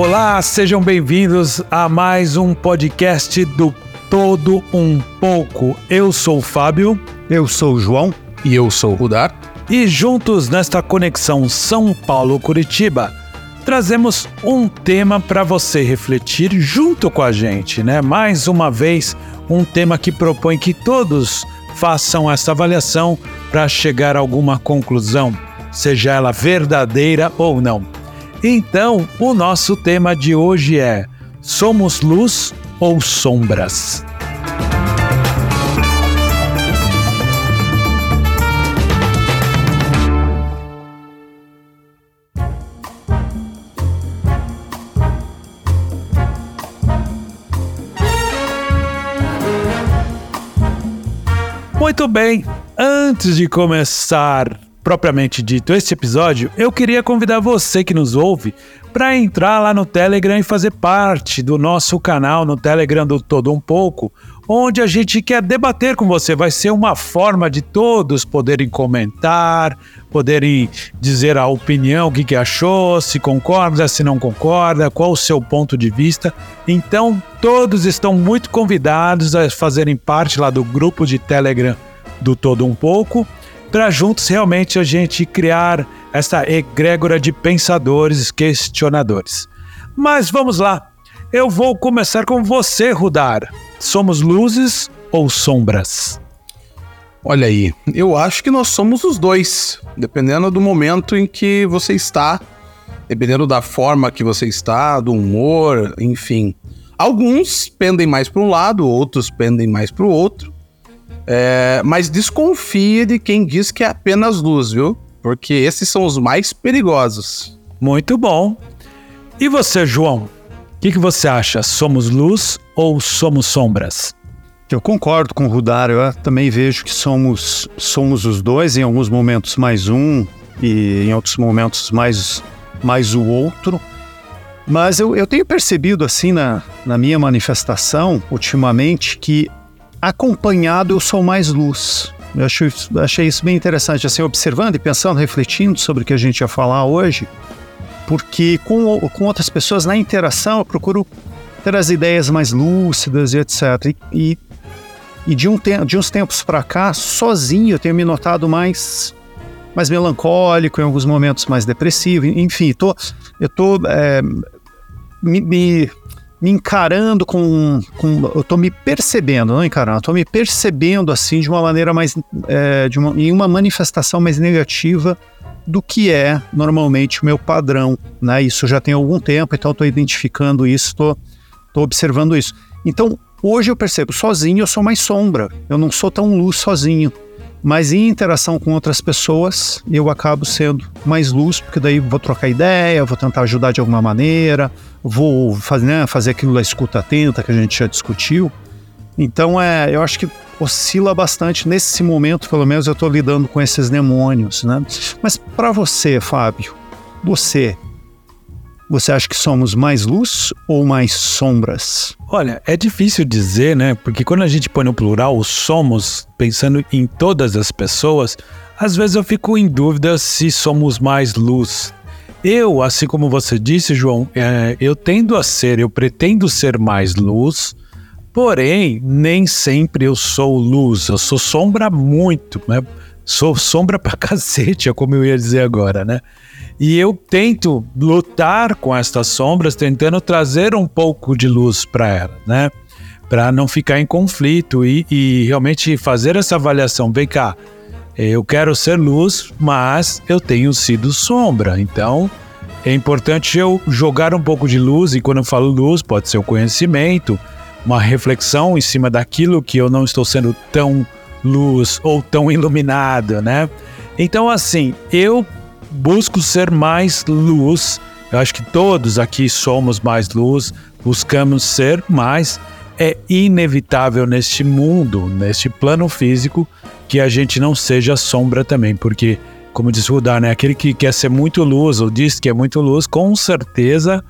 Olá, sejam bem-vindos a mais um podcast do Todo Um Pouco. Eu sou o Fábio. Eu sou o João. E eu sou o Rudar. E juntos nesta conexão São Paulo-Curitiba, trazemos um tema para você refletir junto com a gente, né? Mais uma vez, um tema que propõe que todos façam essa avaliação para chegar a alguma conclusão, seja ela verdadeira ou não. Então, o nosso tema de hoje é: somos luz ou sombras? Muito bem, antes de começar propriamente dito este episódio, eu queria convidar você que nos ouve para entrar lá no Telegram e fazer parte do nosso canal no Telegram do Todo Um Pouco, onde a gente quer debater com você. Vai ser uma forma de todos poderem comentar, poderem dizer a opinião, o que, que achou, se concorda, se não concorda, qual o seu ponto de vista. Então, todos estão muito convidados a fazerem parte lá do grupo de Telegram do Todo Um Pouco, para juntos realmente a gente criar essa egrégora de pensadores, questionadores. Mas vamos lá, eu vou começar com você, Rudar. Somos luzes ou sombras? Olha aí, eu acho que nós somos os dois, dependendo do momento em que você está, dependendo da forma que você está, do humor, enfim. Alguns pendem mais para um lado, outros pendem mais para o outro. É, mas desconfie de quem diz que é apenas luz, viu? Porque esses são os mais perigosos. Muito bom. E você, João? O que, que, você acha? Somos luz ou somos sombras? Eu concordo com o Rudar, eu também vejo que somos, somos os dois, em alguns momentos mais um e em outros momentos mais, mais o outro. Mas eu, eu tenho percebido assim na, na minha manifestação, ultimamente, que acompanhado eu sou mais luz. Eu achei, achei isso bem interessante, assim, observando e pensando, refletindo sobre o que a gente ia falar hoje, porque com, com outras pessoas na interação eu procuro ter as ideias mais lúcidas e etc. E, e, de, um te, de uns tempos para cá, sozinho, eu tenho me notado mais mais melancólico, em alguns momentos mais depressivo, enfim, tô, eu tô é, me, me me encarando com, com, eu tô me percebendo, não encarando, eu tô me percebendo assim de uma maneira mais, é, de uma, em uma manifestação mais negativa do que é normalmente o meu padrão, né? Isso já tem algum tempo, então tô identificando isso, tô observando isso. Então, hoje eu percebo, sozinho eu sou mais sombra, eu não sou tão luz sozinho, mas em interação com outras pessoas eu acabo sendo mais luz, porque daí vou trocar ideia, vou tentar ajudar de alguma maneira, vou fazer, né, fazer aquilo da escuta atenta que a gente já discutiu. Então, é, eu acho que oscila bastante. Nesse momento, pelo menos, eu estou lidando com esses demônios. Né? Mas para você, Fábio, você, você acha que somos mais luz ou mais sombras? Olha, é difícil dizer, né? Porque quando a gente põe no plural o somos, pensando em todas as pessoas, às vezes eu fico em dúvida se somos mais luz eu, assim como você disse, João, é, eu tendo a ser, eu pretendo ser mais luz, porém, nem sempre eu sou luz, eu sou sombra muito, né? Sou sombra pra cacete, é como eu ia dizer agora, né? E eu tento lutar com estas sombras, tentando trazer um pouco de luz para ela, né? Para não ficar em conflito e, e realmente fazer essa avaliação. Vem cá, eu quero ser luz, mas eu tenho sido sombra. Então, é importante eu jogar um pouco de luz, e quando eu falo luz, pode ser o conhecimento, uma reflexão em cima daquilo que eu não estou sendo tão luz ou tão iluminado, né? Então, assim, eu busco ser mais luz. Eu acho que todos aqui somos mais luz, buscamos ser mais. É inevitável neste mundo, neste plano físico, que a gente não seja sombra também, porque, como diz Rudar, né, aquele que quer ser muito luz ou diz que é muito luz, com certeza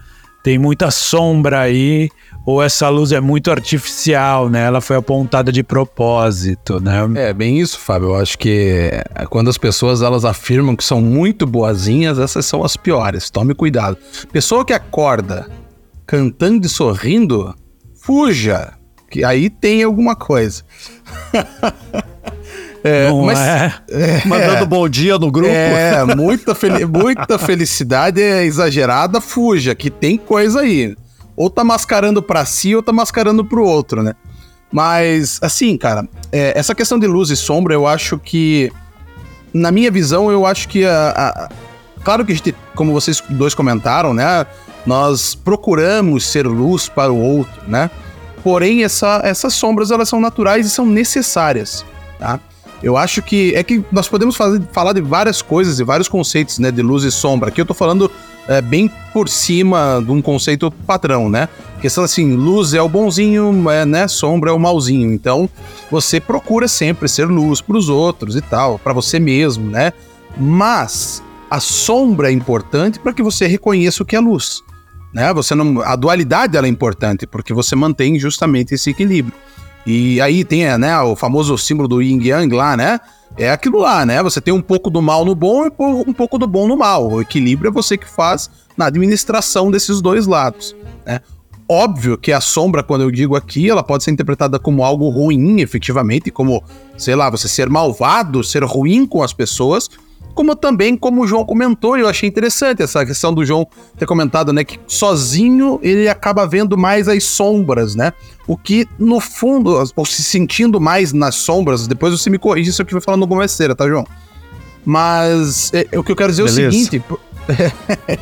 tem muita sombra aí, ou essa luz é muito artificial, né? Ela foi apontada de propósito, né? É, bem isso, Fábio. Eu acho que quando as pessoas elas afirmam que são muito boazinhas, essas são as piores. Tome cuidado. Pessoa que acorda cantando e sorrindo, fuja, que aí tem alguma coisa. É, Não mas, é. é. Mandando bom dia no grupo. É, muita, fel muita felicidade é exagerada, fuja, que tem coisa aí. Ou tá mascarando para si ou tá mascarando pro outro, né? Mas, assim, cara, é, essa questão de luz e sombra, eu acho que. Na minha visão, eu acho que a, a claro que a gente, como vocês dois comentaram, né? Nós procuramos ser luz para o outro, né? Porém, essa, essas sombras elas são naturais e são necessárias, tá? Eu acho que é que nós podemos fazer, falar de várias coisas e vários conceitos, né, de luz e sombra. Aqui eu tô falando é, bem por cima de um conceito padrão, né? Questão assim, luz é o bonzinho, é, né? Sombra é o malzinho. Então, você procura sempre ser luz para os outros e tal, para você mesmo, né? Mas a sombra é importante para que você reconheça o que é luz, né? Você não, a dualidade ela é importante porque você mantém justamente esse equilíbrio. E aí tem né, o famoso símbolo do yin yang lá, né? É aquilo lá, né? Você tem um pouco do mal no bom e um pouco do bom no mal. O equilíbrio é você que faz na administração desses dois lados, né? Óbvio que a sombra, quando eu digo aqui, ela pode ser interpretada como algo ruim, efetivamente, como, sei lá, você ser malvado, ser ruim com as pessoas, como também, como o João comentou, eu achei interessante essa questão do João ter comentado, né, que sozinho ele acaba vendo mais as sombras, né? O que, no fundo, ou se sentindo mais nas sombras, depois você me corrige se eu estiver falando alguma besteira, tá, João? Mas é, é, o que eu quero dizer Beleza. é o seguinte,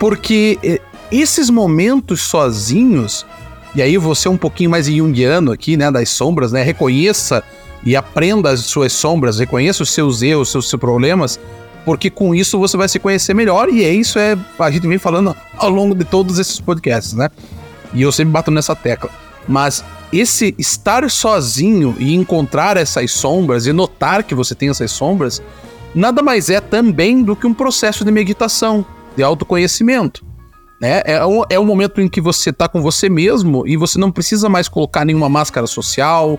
porque é, esses momentos sozinhos, e aí você um pouquinho mais junguiano aqui, né, das sombras, né, reconheça e aprenda as suas sombras, reconheça os seus erros, os seus, seus problemas, porque com isso você vai se conhecer melhor e é isso é a gente vem falando ao longo de todos esses podcasts, né? E eu sempre bato nessa tecla. Mas esse estar sozinho e encontrar essas sombras e notar que você tem essas sombras, nada mais é também do que um processo de meditação, de autoconhecimento. Né? É, um, é um momento em que você está com você mesmo e você não precisa mais colocar nenhuma máscara social,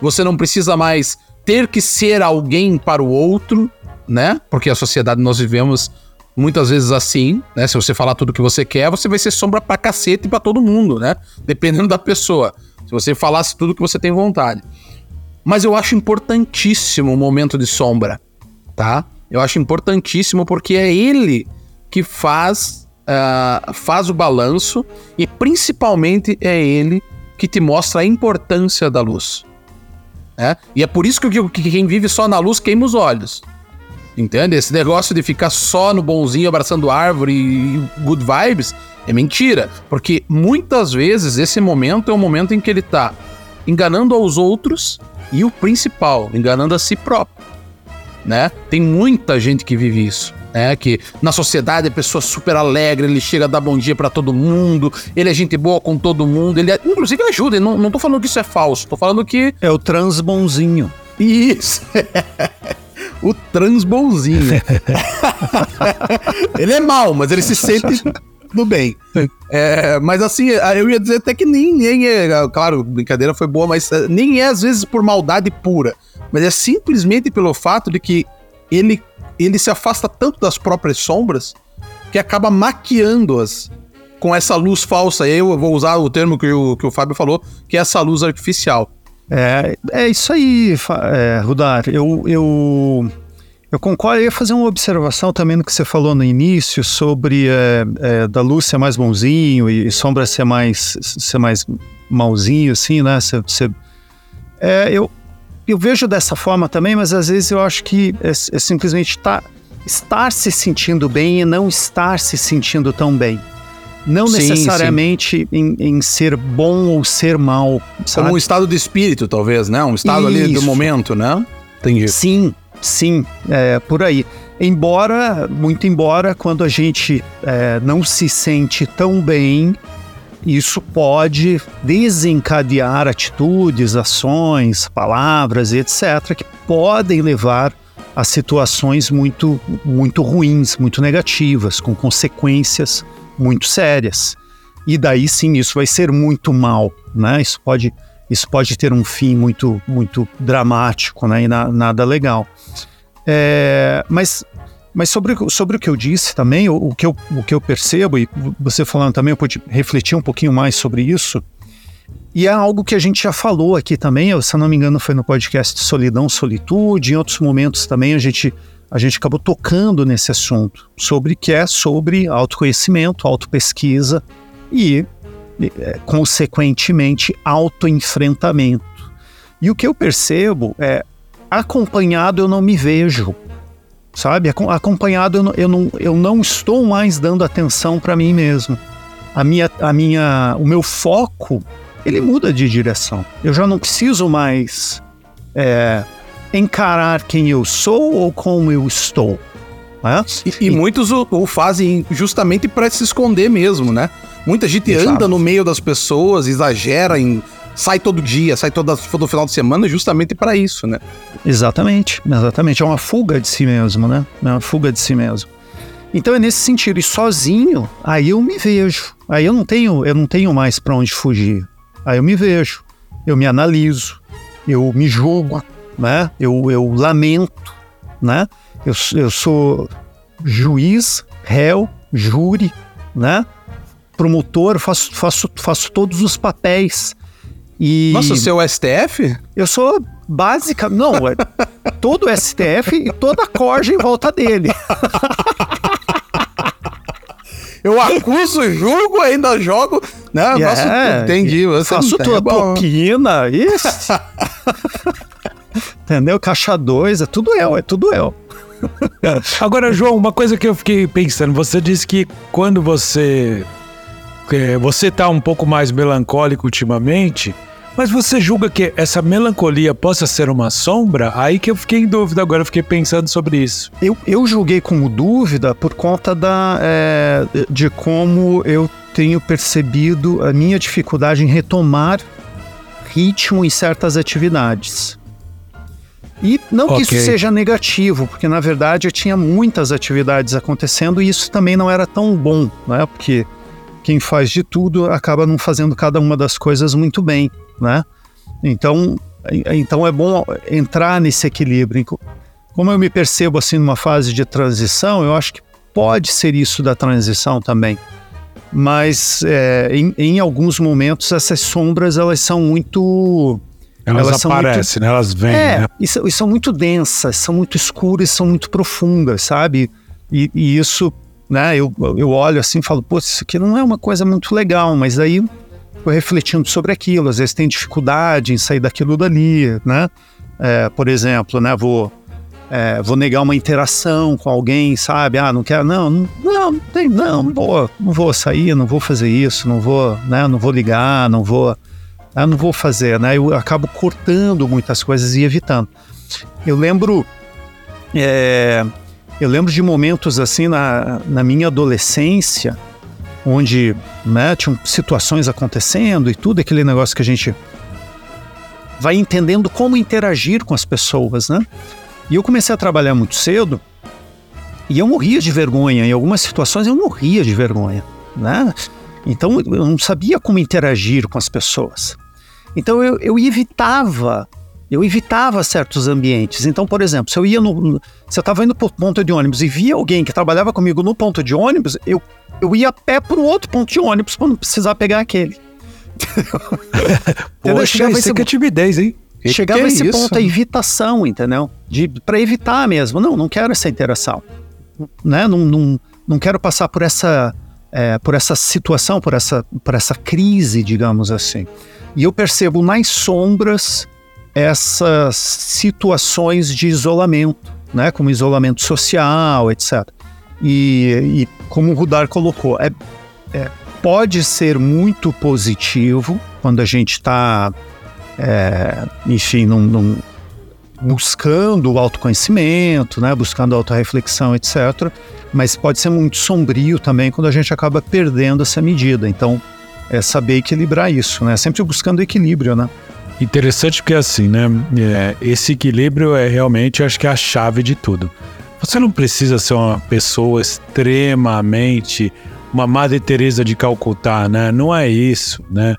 você não precisa mais ter que ser alguém para o outro, né? Porque a sociedade nós vivemos muitas vezes assim, né? Se você falar tudo que você quer, você vai ser sombra pra cacete pra todo mundo, né? Dependendo da pessoa. Se você falasse tudo que você tem vontade. Mas eu acho importantíssimo o momento de sombra, tá? Eu acho importantíssimo porque é ele que faz, uh, faz o balanço e principalmente é ele que te mostra a importância da luz. Né? E é por isso que, que quem vive só na luz queima os olhos. Entende? Esse negócio de ficar só no bonzinho, abraçando árvore e good vibes é mentira. Porque muitas vezes esse momento é o momento em que ele tá enganando aos outros e o principal, enganando a si próprio. Né? Tem muita gente que vive isso né? Que na sociedade é pessoa super alegre, ele chega a dar bom dia para todo mundo, ele é gente boa com todo mundo, ele é, inclusive ajuda, não, não tô falando que isso é falso, tô falando que. É o transbonzinho. Isso! o transbonzinho. ele é mal, mas ele se sente do bem. É, mas assim, eu ia dizer até que nem, nem é. Claro, brincadeira foi boa, mas é, nem é às vezes por maldade pura. Mas é simplesmente pelo fato de que ele ele se afasta tanto das próprias sombras que acaba maquiando-as com essa luz falsa. Eu vou usar o termo que o, que o Fábio falou, que é essa luz artificial. É, é isso aí, é, Rudar. Eu, eu, eu concordo. Eu ia fazer uma observação também no que você falou no início sobre é, é, da luz ser mais bonzinho e, sombra ser mais, ser mais malzinho, assim, né? Você, é, eu, eu vejo dessa forma também, mas às vezes eu acho que é, é simplesmente tá, estar se sentindo bem e não estar se sentindo tão bem. Não sim, necessariamente sim. Em, em, ser bom ou ser mal. Sabe? Como um estado de espírito, talvez, né? Um estado Isso. ali do momento, né? Entendi. Sim, sim, é, por aí. Embora, muito embora, quando a gente é, não se sente tão bem, isso pode desencadear atitudes, ações, palavras, etc., que podem levar a situações muito, muito ruins, muito negativas, com consequências muito sérias. E daí sim, isso vai ser muito mal, né? Isso pode, isso pode ter um fim muito, muito dramático, né? E na, nada legal. É, mas mas sobre, sobre o que eu disse também, o, o, que eu, o que eu percebo, e você falando também, eu pude refletir um pouquinho mais sobre isso, e é algo que a gente já falou aqui também, se não me engano foi no podcast Solidão, Solitude, em outros momentos também a gente, a gente acabou tocando nesse assunto, sobre que é sobre autoconhecimento, autopesquisa e, é, consequentemente, autoenfrentamento. E o que eu percebo é, acompanhado eu não me vejo, sabe? Acompanhado eu não, eu não, eu não estou mais dando atenção para mim mesmo. A minha, a minha, o meu foco ele muda de direção. Eu já não preciso mais é, encarar quem eu sou ou como eu estou. Né? E, e, muitos o, o, fazem justamente para se esconder mesmo, né? Muita gente Exato. anda no meio das pessoas, exagera em sai todo dia, sai todo, todo final de semana justamente para isso, né? Exatamente, exatamente. É uma fuga de si mesmo, né? É uma fuga de si mesmo. Então é nesse sentido. E sozinho, aí eu me vejo. Aí eu não tenho, eu não tenho mais para onde fugir. Aí eu me vejo, eu me analiso, eu me julgo, né? Eu, eu lamento, né? Eu, eu sou juiz, réu, júri, né? Promotor, faço, faço, faço todos os papéis. E Nossa, seu STF? Eu sou básica, não, é todo o STF e toda a corja em volta dele. Eu acuso, julgo, ainda jogo. Né? Yeah, faço, entendi. Você faço tua é propina, isso. Entendeu? Caixa 2, é tudo eu, é tudo eu. Agora, João, uma coisa que eu fiquei pensando, você disse que quando você é, você tá um pouco mais melancólico ultimamente, mas você julga que essa melancolia possa ser uma sombra? Aí que eu fiquei em dúvida agora, eu fiquei pensando sobre isso. Eu, eu julguei como dúvida por conta da, é, de como eu tenho percebido a minha dificuldade em retomar ritmo em certas atividades. E não que okay. isso seja negativo, porque na verdade eu tinha muitas atividades acontecendo e isso também não era tão bom, né? Porque quem faz de tudo acaba não fazendo cada uma das coisas muito bem né? Então, então é bom entrar nesse equilíbrio. Como eu me percebo assim numa fase de transição, eu acho que pode ser isso da transição também. Mas é, em, em, alguns momentos essas sombras elas são muito elas, elas aparecem, muito, né? elas vêm. É, né? e, são, e, são muito densas, são muito escuras, são muito profundas, sabe? E, e isso, né? Eu, eu olho assim, e falo, pô, isso aqui não é uma coisa muito legal, mas aí refletindo sobre aquilo, às vezes tem dificuldade em sair daquilo dali, né? É, por exemplo, né, vou, é, vou negar uma interação com alguém, sabe? Ah, não quero, não, não, não, tem, não, não vou, não vou sair, não vou fazer isso, não vou, né, não vou ligar, não vou, né, não vou fazer, né? Eu acabo cortando muitas coisas e evitando. Eu lembro, é, eu lembro de momentos assim na, na minha adolescência, onde né, tinham situações acontecendo e tudo aquele negócio que a gente vai entendendo como interagir com as pessoas, né? E eu comecei a trabalhar muito cedo e eu morria de vergonha. Em algumas situações eu morria de vergonha, né? Então eu não sabia como interagir com as pessoas. Então eu, eu evitava eu evitava certos ambientes. Então, por exemplo, se eu ia no. Se eu estava indo para o ponto de ônibus e via alguém que trabalhava comigo no ponto de ônibus, eu, eu ia a pé para o outro ponto de ônibus para não precisar pegar aquele. Poxa, chegava isso esse... é timidez, hein? Chegava que esse isso? ponto, a evitação, entendeu? De, para evitar mesmo. Não, não quero essa interação. Né? Não, não, não quero passar por essa, é, por essa situação, por essa, por essa crise, digamos assim. E eu percebo nas sombras essas situações de isolamento, né, como isolamento social, etc. E, e como o Rudar colocou, é, é, pode ser muito positivo quando a gente está, é, enfim, num, num, buscando o autoconhecimento, né, buscando a autorreflexão, etc. Mas pode ser muito sombrio também quando a gente acaba perdendo essa medida. Então, é saber equilibrar isso, né? Sempre buscando equilíbrio, né? Interessante porque assim, né? É, esse equilíbrio é realmente, acho que é a chave de tudo. Você não precisa ser uma pessoa extremamente uma Madre Teresa de Calcutá, né? Não é isso, né?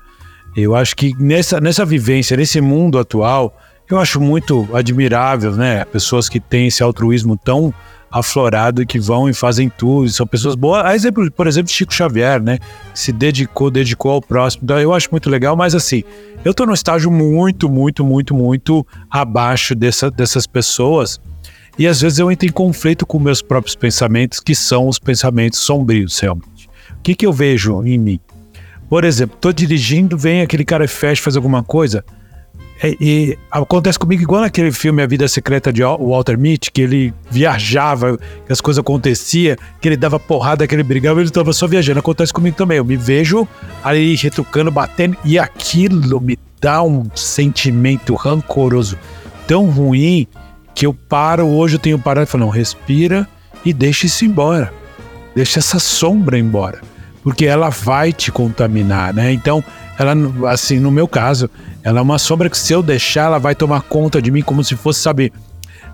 Eu acho que nessa, nessa vivência, nesse mundo atual, eu acho muito admirável, né? Pessoas que têm esse altruísmo tão aflorado que vão e fazem tudo, são pessoas boas. A exemplo, por exemplo, Chico Xavier, né? Se dedicou, dedicou ao próximo. Então, eu acho muito legal, mas assim, eu tô num estágio muito, muito, muito, muito abaixo dessa, dessas pessoas. E às vezes eu entro em conflito com meus próprios pensamentos, que são os pensamentos sombrios, realmente. O que, que eu vejo em mim? Por exemplo, tô dirigindo, vem aquele cara e fecha, faz alguma coisa. E, e, acontece comigo igual naquele filme A Vida Secreta de Walter Mitty, que ele viajava, que as coisas aconteciam, que ele dava porrada, que ele brigava, ele estava só viajando. Acontece comigo também. Eu me vejo ali retrucando, batendo, e aquilo me dá um sentimento rancoroso tão ruim que eu paro. Hoje eu tenho parado e falo: não, respira e deixa isso embora. Deixa essa sombra embora. Porque ela vai te contaminar, né? Então, ela, assim, no meu caso, ela é uma sombra que se eu deixar, ela vai tomar conta de mim como se fosse, sabe,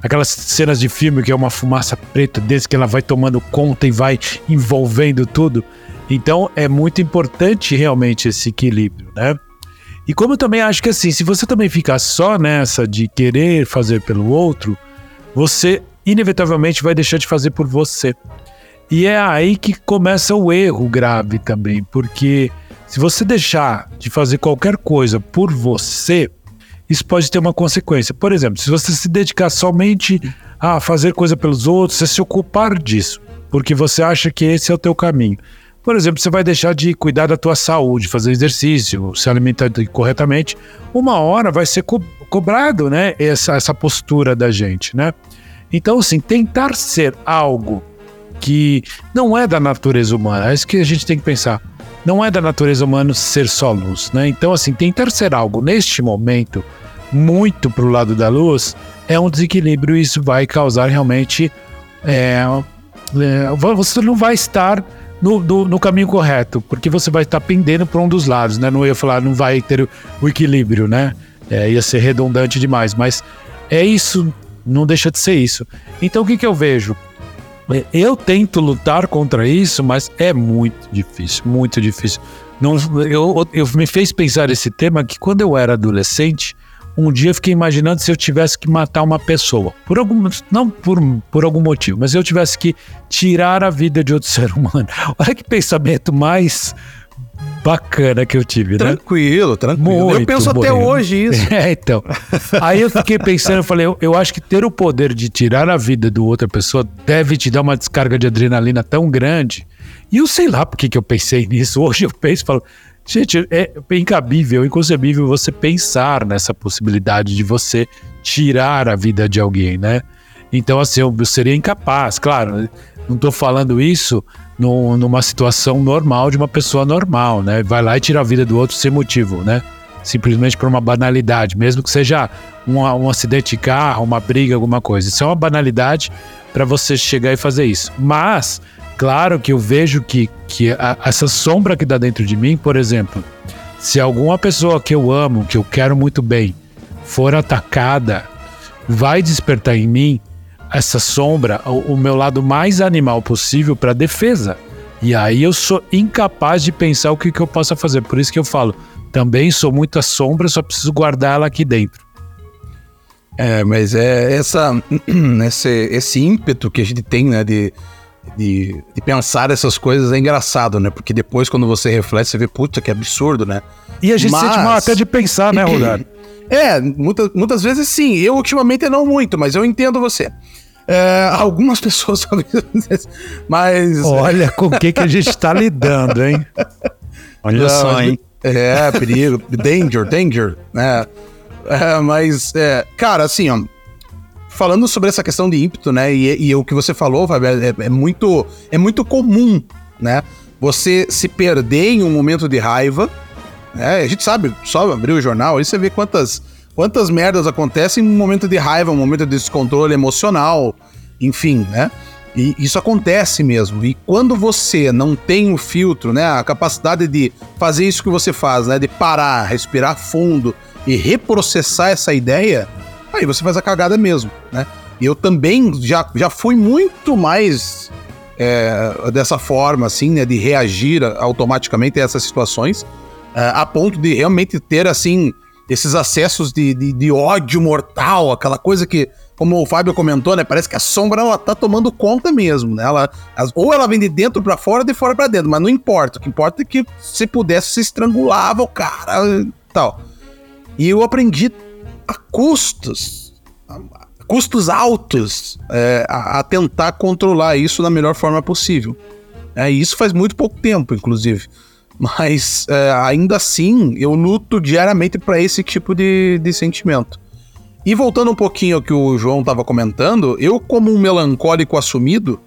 aquelas cenas de filme que é uma fumaça preta desse que ela vai tomando conta e vai envolvendo tudo. Então é muito importante realmente esse equilíbrio, né? E como eu também acho que assim, se você também ficar só nessa de querer fazer pelo outro, você inevitavelmente vai deixar de fazer por você. E é aí que começa o erro grave também, porque se você deixar de fazer qualquer coisa por você, isso pode ter uma consequência. Por exemplo, se você se dedicar somente a fazer coisa pelos outros, você se ocupar disso, porque você acha que esse é o teu caminho. Por exemplo, você vai deixar de cuidar da tua saúde, fazer exercício, se alimentar corretamente, uma hora vai ser co cobrado, né, essa, essa postura da gente, né? Então, assim, tentar ser algo que não é da natureza humana, é isso que a gente tem que pensar não é da natureza humana ser só luz, né? Então, assim, tentar ser algo neste momento muito para o lado da luz é um desequilíbrio e isso vai causar realmente. É, é, você não vai estar no, no, no, caminho correto, porque você vai estar pendendo para um dos lados, né? Não ia falar, não vai ter o equilíbrio, né? É, ia ser redundante demais, mas é isso, não deixa de ser isso. Então, o que, que eu vejo? Eu tento lutar contra isso, mas é muito difícil, muito difícil. Não, eu, eu me fez pensar esse tema que quando eu era adolescente, um dia eu fiquei imaginando se eu tivesse que matar uma pessoa, por algum, não por, por algum motivo, mas eu tivesse que tirar a vida de outro ser humano. Olha que pensamento mais bacana que eu tive, tranquilo, né? Tranquilo, tranquilo. Muito eu penso até hoje isso. É, então. Aí eu fiquei pensando, eu falei, eu, eu, acho que ter o poder de tirar a vida de outra pessoa deve te dar uma descarga de adrenalina tão grande. E eu sei lá por que, que eu pensei nisso. Hoje eu penso e falo, gente, é incabível, inconcebível você pensar nessa possibilidade de você tirar a vida de alguém, né? Então, assim, eu seria incapaz, claro, não estou falando isso no, numa situação normal de uma pessoa normal, né? Vai lá e tira a vida do outro sem motivo, né? Simplesmente por uma banalidade, mesmo que seja um, um acidente de carro, uma briga, alguma coisa. Isso é uma banalidade para você chegar e fazer isso. Mas, claro que eu vejo que, que a, essa sombra que dá dentro de mim, por exemplo, se alguma pessoa que eu amo, que eu quero muito bem, for atacada, vai despertar em mim essa sombra, o, o meu lado mais animal possível para defesa. E aí eu sou incapaz de pensar o que, que eu possa fazer. Por isso que eu falo, também sou muita sombra, só preciso guardar ela aqui dentro. É, mas é essa, esse, esse ímpeto que a gente tem, né, de, de, de, pensar essas coisas é engraçado, né? Porque depois, quando você reflete, você vê, puta, que absurdo, né? E a gente mas... sente mal até de pensar, né, Rodar? É, muitas, muitas vezes sim. Eu ultimamente não muito, mas eu entendo você. É, algumas pessoas mas. Olha com o que, que a gente está lidando, hein? Olha não, só, hein? É, perigo. danger, danger. né? É, mas, é, cara, assim, ó. Falando sobre essa questão de ímpeto, né? E, e o que você falou, Fábio, é, é, muito, é muito comum, né? Você se perder em um momento de raiva é, a gente sabe, só abrir o jornal, aí você vê quantas, quantas merdas acontecem em um momento de raiva, um momento de descontrole emocional, enfim, né? E isso acontece mesmo. E quando você não tem o filtro, né, a capacidade de fazer isso que você faz, né, de parar, respirar fundo e reprocessar essa ideia, aí você faz a cagada mesmo, né? Eu também já, já fui muito mais é, dessa forma, assim, né, de reagir automaticamente a essas situações, é, a ponto de realmente ter, assim, esses acessos de, de, de, ódio mortal, aquela coisa que, como o Fábio comentou, né, parece que a sombra ela tá tomando conta mesmo, né? Ela, ou ela vem de dentro para fora, de fora para dentro, mas não importa. O que importa é que se pudesse se estrangulava o cara, tal. E eu aprendi a custos, a custos altos, é, a, a, tentar controlar isso da melhor forma possível. É, e isso faz muito pouco tempo, inclusive. Mas é, ainda assim, eu luto diariamente para esse tipo de, de sentimento. E voltando um pouquinho ao que o João estava comentando, eu, como um melancólico assumido,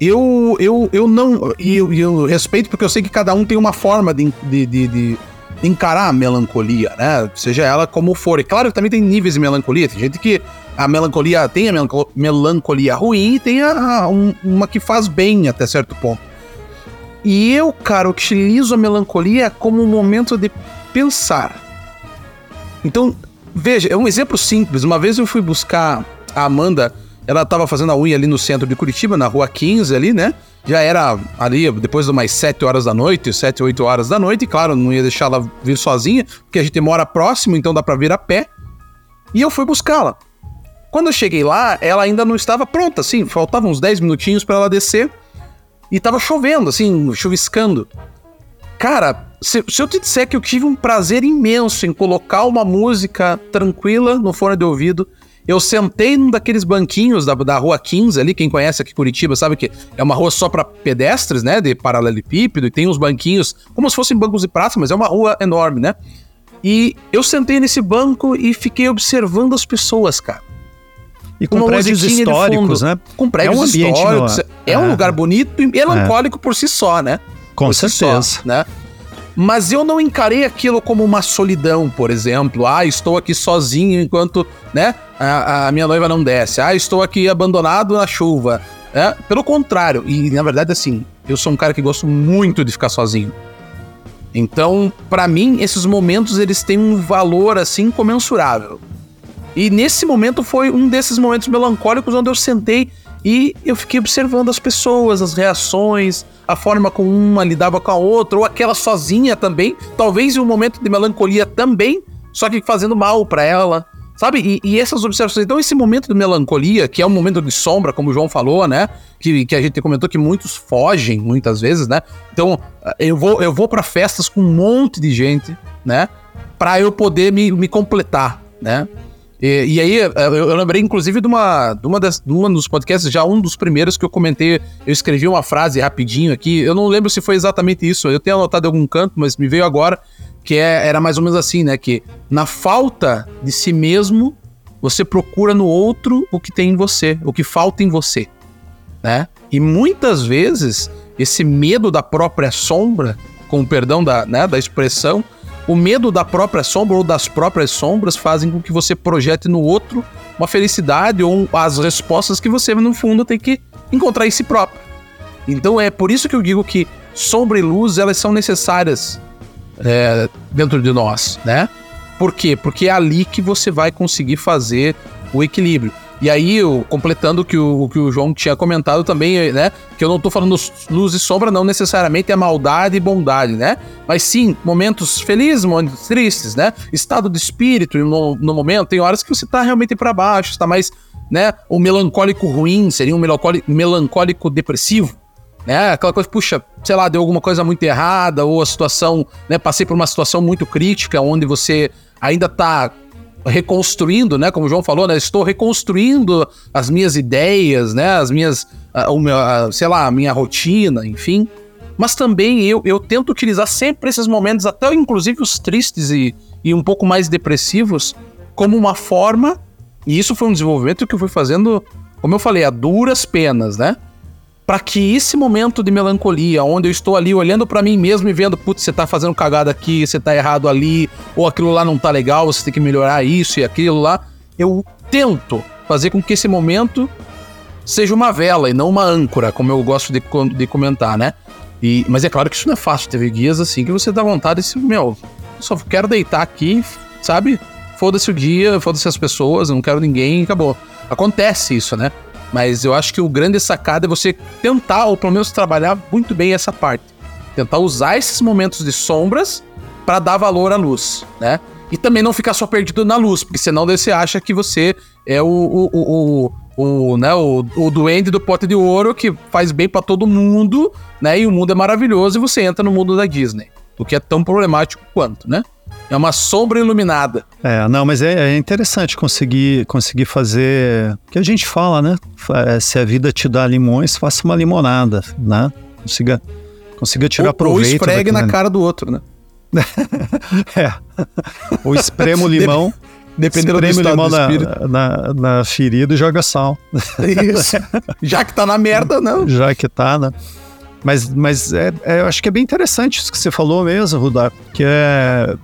eu, eu, eu não. E eu, eu, respeito porque eu sei que cada um tem uma forma de, de, de, de encarar a melancolia, né? Seja ela como for. E claro também tem níveis de melancolia. Tem gente que a melancolia tem a melancolia ruim e tem a, a um, uma que faz bem até certo ponto. E eu, cara, utilizo a melancolia como um momento de pensar. Então, veja, é um exemplo simples. Uma vez eu fui buscar a Amanda, ela estava fazendo a unha ali no centro de Curitiba, na rua 15 ali, né? Já era ali depois de umas 7 horas da noite, 7, 8 horas da noite. E claro, não ia deixar ela vir sozinha, porque a gente mora próximo, então dá para vir a pé. E eu fui buscá-la. Quando eu cheguei lá, ela ainda não estava pronta, assim, faltavam uns 10 minutinhos para ela descer. E tava chovendo, assim, chuviscando. Cara, se, se, eu te disser que eu tive um prazer imenso em colocar uma música tranquila no fone de ouvido, eu sentei num daqueles banquinhos da, da rua 15 ali, quem conhece aqui Curitiba sabe que é uma rua só para pedestres, né, de paralelepípedo, e tem uns banquinhos como se fossem bancos de praça, mas é uma rua enorme, né? E eu sentei nesse banco e fiquei observando as pessoas, cara. E com prédios históricos, né? Com prédios é um históricos. No... É, é um lugar bonito e melancólico é. por si só, né? Com por certeza. Si só, né? Mas eu não encarei aquilo como uma solidão, por exemplo. Ah, estou aqui sozinho enquanto, né, a, a minha noiva não desce. Ah, estou aqui abandonado na chuva. É, pelo contrário, e na verdade, assim, eu sou um cara que gosto muito de ficar sozinho. Então, para mim, esses momentos eles têm um valor assim comensurável. E nesse momento foi um desses momentos melancólicos onde eu sentei e eu fiquei observando as pessoas, as reações, a forma como uma lidava com a outra, ou aquela sozinha também, talvez em um momento de melancolia também, só que fazendo mal para ela. Sabe? E, e, essas observações. Então, esse momento de melancolia, que é um momento de sombra, como o João falou, né? Que, que a gente comentou que muitos fogem muitas vezes, né? Então, eu vou, eu vou para festas com um monte de gente, né? Para eu poder me, me completar, né? E, e, aí, é, eu, eu, lembrei, inclusive, de uma, de, uma das, de dos podcasts, já um dos primeiros que eu comentei. Eu escrevi uma frase rapidinho aqui. Eu não lembro se foi exatamente isso. Eu tenho anotado em algum canto, mas me veio agora. Que é, era mais ou menos assim, né? Que na falta de si mesmo, você procura no outro o que tem em você, o que falta em você, né? E muitas vezes, esse medo da própria sombra, com o perdão da, né, da expressão, o medo da própria sombra ou das próprias sombras fazem com que você projete no outro uma felicidade ou as respostas que você, no fundo, tem que encontrar em si próprio. Então é por isso que eu digo que sombra e luz elas são necessárias é, dentro de nós, né? Por quê? Porque é ali que você vai conseguir fazer o equilíbrio. E aí, completando o que o, o que o João tinha comentado também, né? Que eu não tô falando luz e sombra, não necessariamente é maldade e bondade, né? Mas sim, momentos felizes, momentos tristes, né? Estado de espírito no, no momento. Tem horas que você tá realmente para baixo, está mais, né? O melancólico ruim seria um melancólico, melancólico depressivo, né? Aquela coisa, puxa, sei lá, deu alguma coisa muito errada, ou a situação, né? Passei por uma situação muito crítica, onde você ainda tá reconstruindo, né? Como o João falou, né? Estou reconstruindo as minhas ideias, né? As minhas, uh, o meu, uh, sei lá, a minha rotina, enfim. Mas também eu, eu tento utilizar sempre esses momentos, até inclusive os tristes e, e um pouco mais depressivos, como uma forma. E isso foi um desenvolvimento que eu fui fazendo, como eu falei, a duras penas, né? Para que esse momento de melancolia, onde eu estou ali olhando para mim mesmo e vendo, putz, você tá fazendo cagada aqui, você tá errado ali, ou aquilo lá não tá legal, você tem que melhorar isso e aquilo lá, eu tento fazer com que esse momento seja uma vela e não uma âncora, como eu gosto de, de comentar, né? E, mas é claro que isso não é fácil. Teve guias assim que você dá vontade de, meu, só quero deitar aqui, sabe? Foda-se o dia, foda-se as pessoas, não quero ninguém, acabou. Acontece isso, né? Mas eu acho que o grande sacada é você tentar, ou pelo menos trabalhar muito bem essa parte. Tentar usar esses momentos de sombras para dar valor à luz, né? E também não ficar só perdido na luz, porque senão você acha que você é o, o, o, o, o, né, o, o duende do pote de ouro que faz bem para todo mundo, né? E o mundo é maravilhoso e você entra no mundo da Disney. O que é tão problemático quanto, né? É uma sombra iluminada. É, não, mas é, é interessante conseguir, conseguir fazer. O que a gente fala, né? É, se a vida te dá limões, faça uma limonada, né? Consiga, consiga tirar ou, proveito. Ou esfregue na cara do outro, né? é. Ou esprema o limão. Dependendo do estado limão do na, na, na, ferida e joga sal. Isso. Já que tá na merda, não. Já que tá, né? Mas, mas é, é, eu acho que é bem interessante isso que você falou mesmo, Rudar, que é...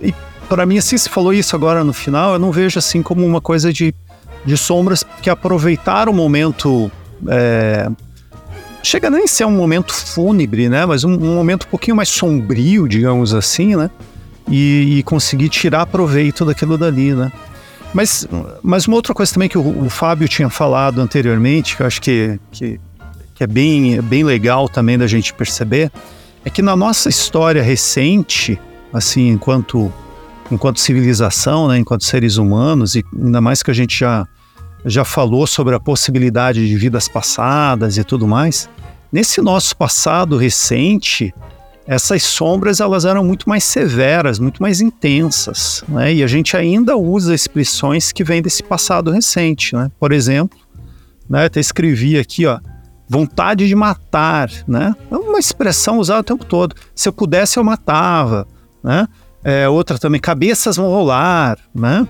E para mim, assim, você falou isso agora no final, eu não vejo assim como uma coisa de, de sombras que aproveitar o momento... É, chega nem a ser um momento fúnebre, né? Mas um, um momento um pouquinho mais sombrio, digamos assim, né? E, e, conseguir tirar proveito daquilo dali, né? Mas, mas uma outra coisa também que o, o Fábio tinha falado anteriormente, que eu acho que, que, que é bem, bem legal também da gente perceber, é que na nossa história recente, assim, enquanto, enquanto civilização, né, enquanto seres humanos, e ainda mais que a gente já, já falou sobre a possibilidade de vidas passadas e tudo mais, nesse nosso passado recente, essas sombras elas eram muito mais severas, muito mais intensas, né? E a gente ainda usa expressões que vêm desse passado recente, né? Por exemplo, né, até escrevi aqui, ó, vontade de matar, né? É uma expressão usada o tempo todo. Se eu pudesse eu matava, né? É, outra também, cabeças vão rolar, né?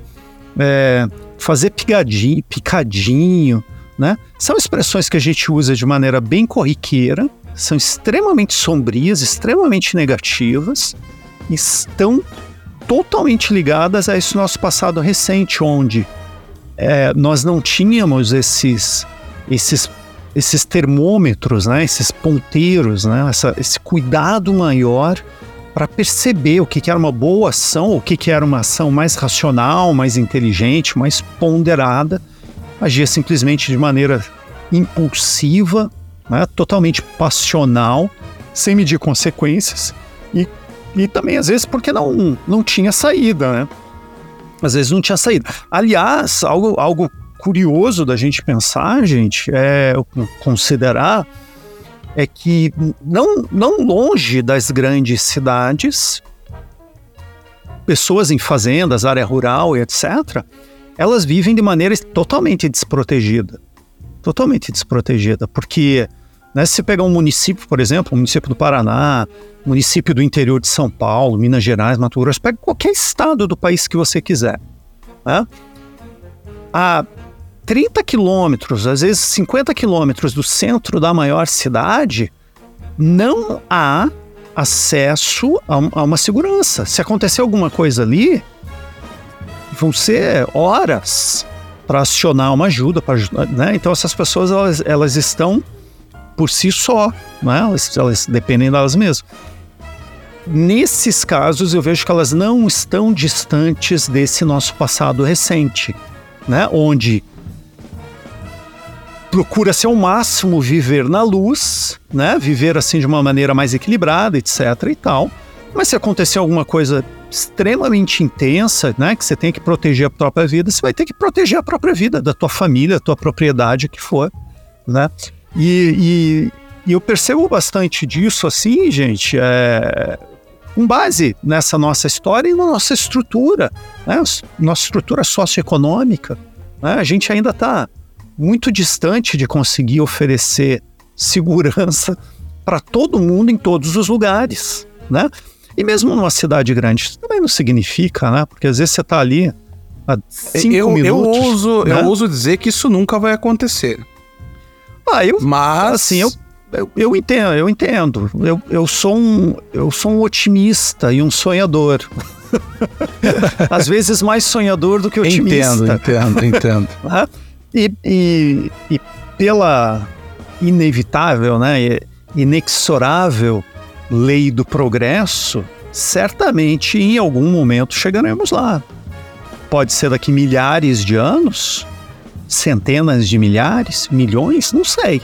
É, fazer picadinho, picadinho, né? São expressões que a gente usa de maneira bem corriqueira, são extremamente sombrias, extremamente negativas, estão totalmente ligadas a esse nosso passado recente, onde é, nós não tínhamos esses, esses, esses termômetros, né, esses ponteiros, né, essa, esse cuidado maior para perceber o que, que, era uma boa ação, o que, que era uma ação mais racional, mais inteligente, mais ponderada, agia simplesmente de maneira impulsiva né, totalmente passional, sem medir consequências e, e também às vezes porque não, não tinha saída, né? Às vezes não tinha saída. Aliás, algo, algo curioso da gente pensar, gente, é considerar é que não, não longe das grandes cidades, pessoas em fazendas, área rural e etc., elas vivem de maneira totalmente desprotegida totalmente desprotegida, porque né, se você pegar um município, por exemplo, um município do Paraná, município do interior de São Paulo, Minas Gerais, Mato Grosso, pega qualquer estado do país que você quiser. Né? A 30 quilômetros, às vezes 50 quilômetros do centro da maior cidade, não há acesso a, uma segurança. Se acontecer alguma coisa ali, vão ser horas para acionar uma ajuda, né? Então essas pessoas elas, elas estão por si só, né? elas, elas dependem delas mesmas. Nesses casos eu vejo que elas não estão distantes desse nosso passado recente, né? Onde procura-se ao máximo viver na luz, né? Viver assim de uma maneira mais equilibrada, etc e tal. Mas se acontecer alguma coisa extremamente intensa, né, que você tem que proteger a própria vida, você vai ter que proteger a própria vida da tua família, da tua propriedade, que for, né? E, e, e eu percebo bastante disso, assim, gente, é, com base nessa nossa história e na nossa estrutura, né? Nossa estrutura socioeconômica, né? A gente ainda está muito distante de conseguir oferecer segurança para todo mundo em todos os lugares, né? E mesmo numa cidade grande, isso também não significa, né? Porque às vezes você está ali há cinco eu, minutos. Eu ouso, né? eu ouso dizer que isso nunca vai acontecer. Ah, eu, Mas... assim, eu, eu, eu entendo, eu entendo. Eu, eu, sou um, eu sou um otimista e um sonhador. Às vezes mais sonhador do que otimista. Entendo, entendo, entendo. E, e, e pela inevitável, né, inexorável lei do progresso, certamente em algum momento chegaremos lá. Pode ser daqui milhares de anos, centenas de milhares, milhões, não sei.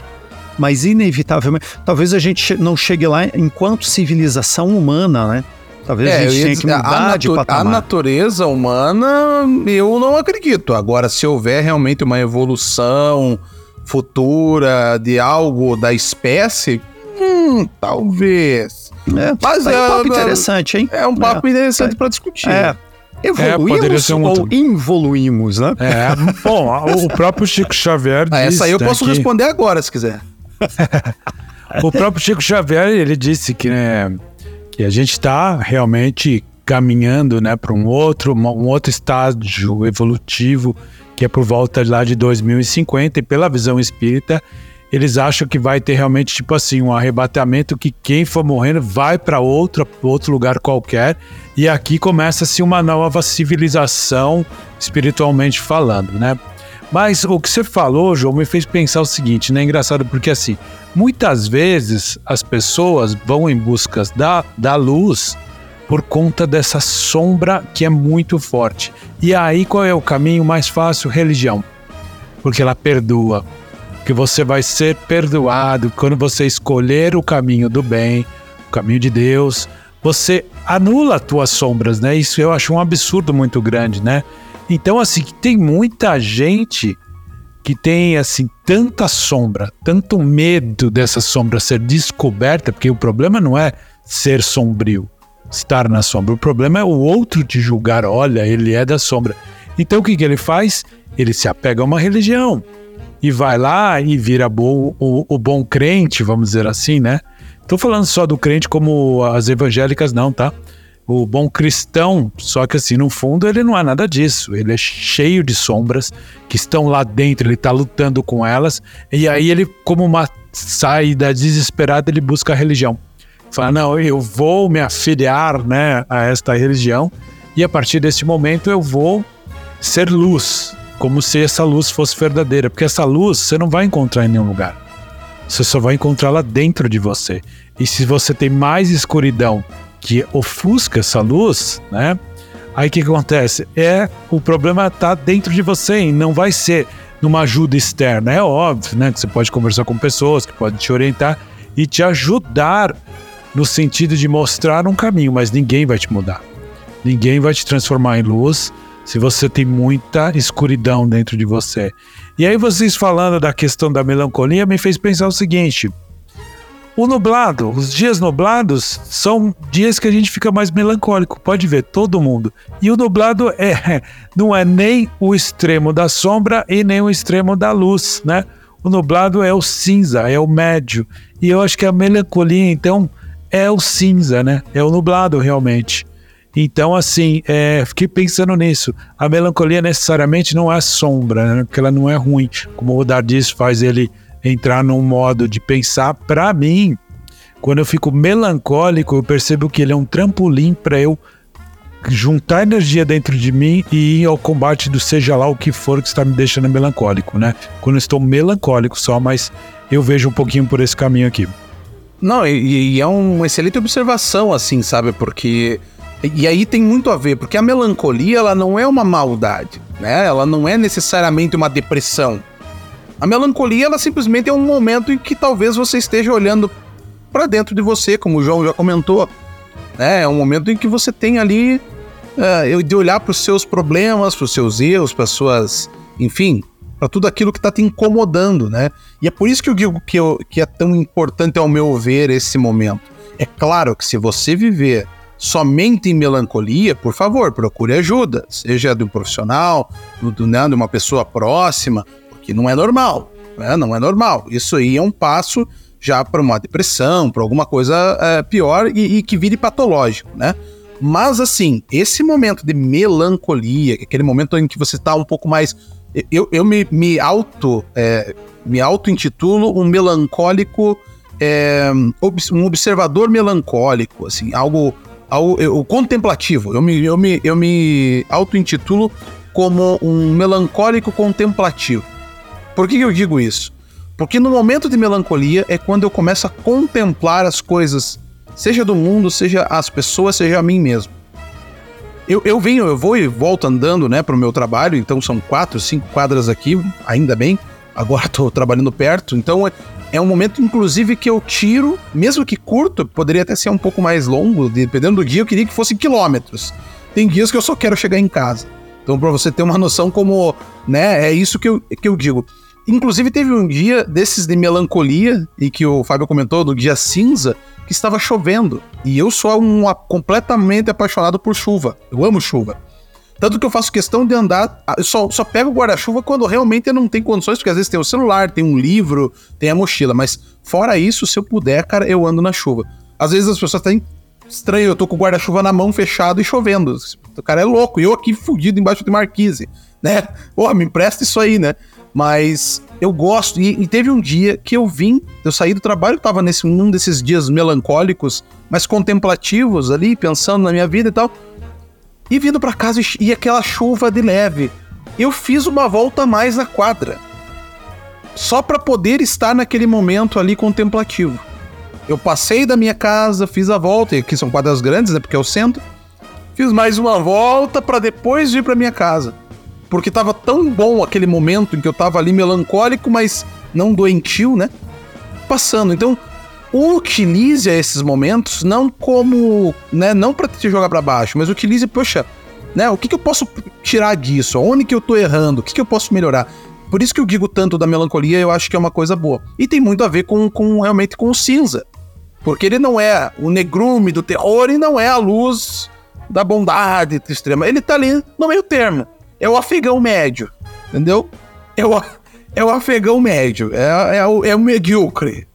Mas inevitavelmente, talvez a gente não chegue lá enquanto civilização humana, né? Talvez É, a gente tenha que mudar a, de natu- a patamar. natureza humana, eu não acredito. Agora, se houver realmente uma evolução futura de algo da espécie, hum, talvez. É, Mas tá aí um é- papo é- interessante, hein? É um papo interessante para discutir. É. Evoluímos ser um ou involuímos, né? É, bom, o próprio Chico Xavier Ah, disse, essa aí eu né, posso que- responder agora, se quiser. O próprio Chico Xavier, ele disse que, né, que a gente está realmente caminhando né, para um outro, um outro estágio evolutivo, que é por volta lá de 2050, e pela visão espírita, eles acham que vai ter realmente, tipo assim, um arrebatamento que quem for morrendo vai para outro, outro lugar qualquer, e aqui começa-se uma nova civilização, espiritualmente falando, né? Mas o que você falou, João, me fez pensar o seguinte, né? Engraçado porque assim, muitas vezes as pessoas vão em busca da, da luz por conta dessa sombra que é muito forte. E aí qual é o caminho mais fácil? Religião. Porque ela perdoa. Que você vai ser perdoado quando você escolher o caminho do bem, o caminho de Deus. Você anula as tuas sombras, né? Isso eu acho um absurdo muito grande, né? Então, assim, tem muita gente que tem, assim, tanta sombra, tanto medo dessa sombra ser descoberta, porque o problema não é ser sombrio, estar na sombra. O problema é o outro te julgar, olha, ele é da sombra. Então, o que, que ele faz? Ele se apega a uma religião e vai lá e vira o, o bom crente, vamos dizer assim, né? Tô falando só do crente como as evangélicas, não, tá? O bom cristão, só que assim, no fundo ele não é nada disso. Ele é cheio de sombras que estão lá dentro, ele está lutando com elas, e aí ele, como uma saída desesperada, ele busca a religião. Fala, não, eu vou me afiliar né, a esta religião, e a partir desse momento eu vou ser luz, como se essa luz fosse verdadeira, porque essa luz você não vai encontrar em nenhum lugar. Você só vai encontrá-la dentro de você. E se você tem mais escuridão que ofusca essa luz, né? Aí o que, acontece? É o problema está dentro de você e não vai ser numa ajuda externa. É óbvio, né? Que você pode conversar com pessoas que podem te orientar e te ajudar no sentido de mostrar um caminho, mas ninguém vai te mudar. Ninguém vai te transformar em luz se você tem muita escuridão dentro de você. E aí vocês falando da questão da melancolia me fez pensar o seguinte: o nublado, os dias nublados são dias que a gente fica mais melancólico, pode ver, todo mundo. E o nublado é não é nem o extremo da sombra e nem o extremo da luz, né? O nublado é o cinza, é o médio. E eu acho que a melancolia, então, é o cinza, né? É o nublado realmente. Então, assim, é, fiquei pensando nisso. A melancolia necessariamente não é sombra, né? porque ela não é ruim. Como o Rodar diz, faz ele entrar num modo de pensar. Para mim, quando eu fico melancólico, eu percebo que ele é um trampolim para eu juntar energia dentro de mim e ir ao combate do seja lá o que for que está me deixando melancólico, né? Quando eu estou melancólico só, mas eu vejo um pouquinho por esse caminho aqui. Não, e, e é uma excelente observação, assim, sabe? Porque. E aí tem muito a ver, porque a melancolia, ela não é uma maldade, né? Ela não é necessariamente uma depressão. A melancolia, ela simplesmente é um momento em que talvez você esteja olhando para dentro de você, como o João já comentou. Né? É um momento em que você tem ali é, de olhar para os seus problemas, para os seus erros, para suas. Enfim, para tudo aquilo que está te incomodando, né? E é por isso que eu digo que, eu, que é tão importante, ao meu ver, esse momento. É claro que se você viver somente em melancolia, por favor, procure ajuda, seja de um profissional, do, do, né, de uma pessoa próxima, porque não é normal, né? Não é normal. Isso aí é um passo já para uma depressão, para alguma coisa é, pior e, e que vire patológico, né? Mas assim, esse momento de melancolia, aquele momento em que você está um pouco mais eu, eu me, me auto é, me auto intitulo um melancólico é, um observador melancólico assim algo algo eu, contemplativo eu me, eu me, eu me auto intitulo como um melancólico contemplativo por que, eu digo isso porque no momento de melancolia é quando eu começo a contemplar as coisas seja do mundo seja as pessoas seja a mim mesmo eu, eu venho, eu vou e volto andando, né, pro meu trabalho, então são quatro, cinco quadras aqui, ainda bem. Agora tô trabalhando perto, então é, é um momento, inclusive, que eu tiro, mesmo que curto, poderia até ser um pouco mais longo, dependendo do dia, eu queria que fosse quilômetros. Tem dias que eu só quero chegar em casa. Então, para você ter uma noção como, né, é isso que eu, que eu digo. Inclusive, teve um dia desses de melancolia, e que o Fábio comentou, do dia cinza, que estava chovendo. E eu sou um completamente apaixonado por chuva. Eu amo chuva. Tanto que eu faço questão de andar. Eu só, só pego o guarda-chuva quando realmente eu não tenho condições, porque às vezes tem o celular, tem um livro, tem a mochila. Mas fora isso, se eu puder, cara, eu ando na chuva. Às vezes as pessoas têm estranho, eu tô com o guarda-chuva na mão fechado e chovendo. O cara é louco, e eu aqui fudido embaixo de marquise, né? Pô, me empresta isso aí, né? Mas eu gosto, e, e, teve um dia que eu vim, eu saí do trabalho, tava nesse um desses dias melancólicos, mas contemplativos ali, pensando na minha vida e tal. E vindo para casa e aquela chuva de leve. Eu fiz uma volta mais na quadra. Só para poder estar naquele momento ali contemplativo. Eu passei da minha casa, fiz a volta, e aqui são quadras grandes, né? Porque é o centro. Fiz mais uma volta para depois ir para minha casa. Porque tava tão bom aquele momento em que eu tava ali melancólico, mas não doentio, né? Passando. Então, utilize esses momentos não como, né, não para te jogar para baixo, mas utilize, poxa, né, o que, que eu posso tirar disso? Onde que eu tô errando? O que, que eu posso melhorar? Por isso que eu digo tanto da melancolia, eu acho que é uma coisa boa. E tem muito a ver com, com realmente com o cinza. Porque ele não é o negrume do terror e não é a luz da bondade extrema. Ele tá ali no meio termo. É o afegão médio, entendeu? É o, é o afegão médio, é, é, o, é o medíocre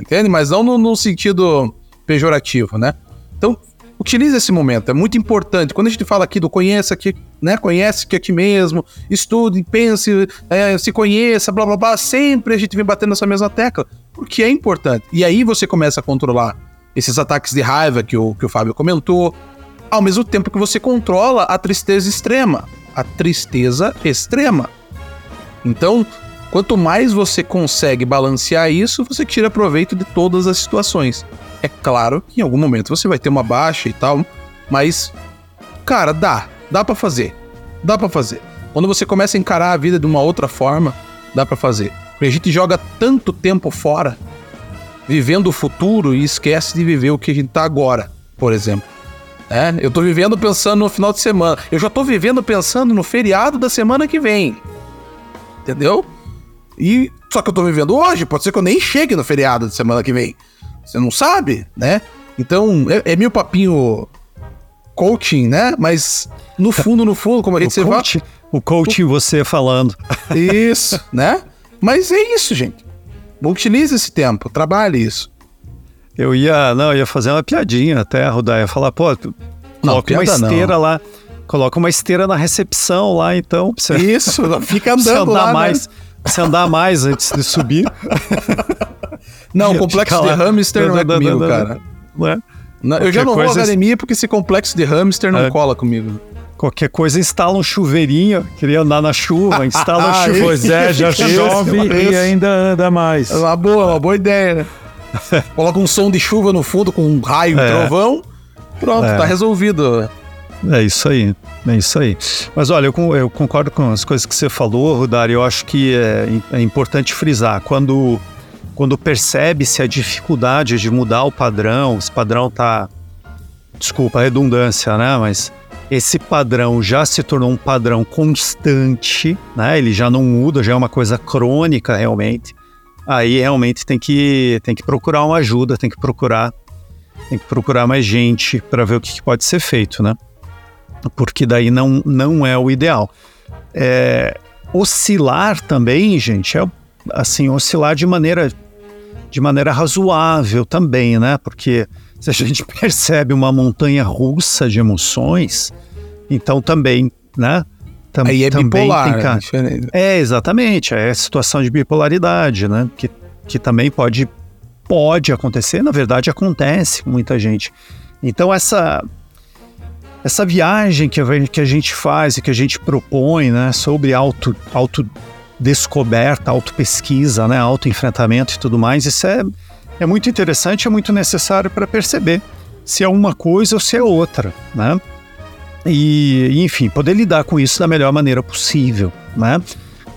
entende? Mas não no, no sentido pejorativo, né? Então, utilize esse momento, é muito importante. Quando a gente fala aqui do conheça aqui, né? Conhece que aqui mesmo, estude, pense, é, se conheça, blá blá blá. Sempre a gente vem batendo nessa mesma tecla, porque é importante. E aí você começa a controlar esses ataques de raiva que o, que o Fábio comentou, ao mesmo tempo que você controla a tristeza extrema. A tristeza extrema. Então, Quanto mais você consegue balancear isso, você tira proveito de todas as situações. É claro que em algum momento você vai ter uma baixa e tal, mas cara, dá, dá para fazer. Dá para fazer. Quando você começa a encarar a vida de uma outra forma, dá para fazer. Porque a gente joga tanto tempo fora, vivendo o futuro e esquece de viver o que a gente tá agora, por exemplo. É, eu tô vivendo pensando no final de semana. Eu já tô vivendo pensando no feriado da semana que vem. Entendeu? E só que eu tô vivendo hoje, pode ser que eu nem chegue no feriado de semana que vem. Você não sabe, né? Então, é, é meu papinho coaching, né? Mas no fundo, no fundo, como a gente o coach, fala, o coaching o... você falando. Isso, né? Mas é isso, gente. Utilize esse tempo, trabalhe isso. Eu ia, não, eu ia fazer uma piadinha até, Rudá, ia falar, pô, coloca uma esteira não. lá, coloca uma esteira na recepção lá, então. Você, isso, fica andando lá, mais. Né? se andar mais antes de subir. Não, o complexo de hamster não é comigo, cara. Não é? Não, eu já não vou à academia porque esse complexo de hamster não é. cola comigo. Qualquer coisa, instala um chuveirinho. Queria andar na chuva, instala um chuveiro. Pois é, já chove e ainda anda mais. É uma boa, uma boa ideia, né? Coloca um som de chuva no fundo com um raio, é. trovão. Pronto, é. tá resolvido. É isso aí, é isso aí. Mas olha, eu, eu concordo com as coisas que você falou, Rudari. Eu acho que é, é importante frisar quando quando percebe-se a dificuldade de mudar o padrão, esse padrão tá, desculpa a redundância, né? Mas esse padrão já se tornou um padrão constante, né? Ele já não muda, já é uma coisa crônica realmente. Aí realmente tem que tem que procurar uma ajuda, tem que procurar tem que procurar mais gente para ver o que, que pode ser feito, né? porque daí não, não é o ideal. É, oscilar também, gente, é assim, oscilar de maneira, de maneira razoável também, né? Porque se a gente percebe uma montanha russa de emoções, então também, né? Tam, Aí é bipolar. Tem, né? é, exatamente, é a situação de bipolaridade, né? Que, que também pode, pode acontecer, na verdade acontece com muita gente. Então essa essa viagem que a, que a gente faz e que a gente propõe, né, sobre auto, auto descoberta, auto pesquisa, né, auto enfrentamento e tudo mais, isso é, é muito interessante, é muito necessário para perceber se é uma coisa ou se é outra, né? E, enfim, poder lidar com isso da melhor maneira possível, né?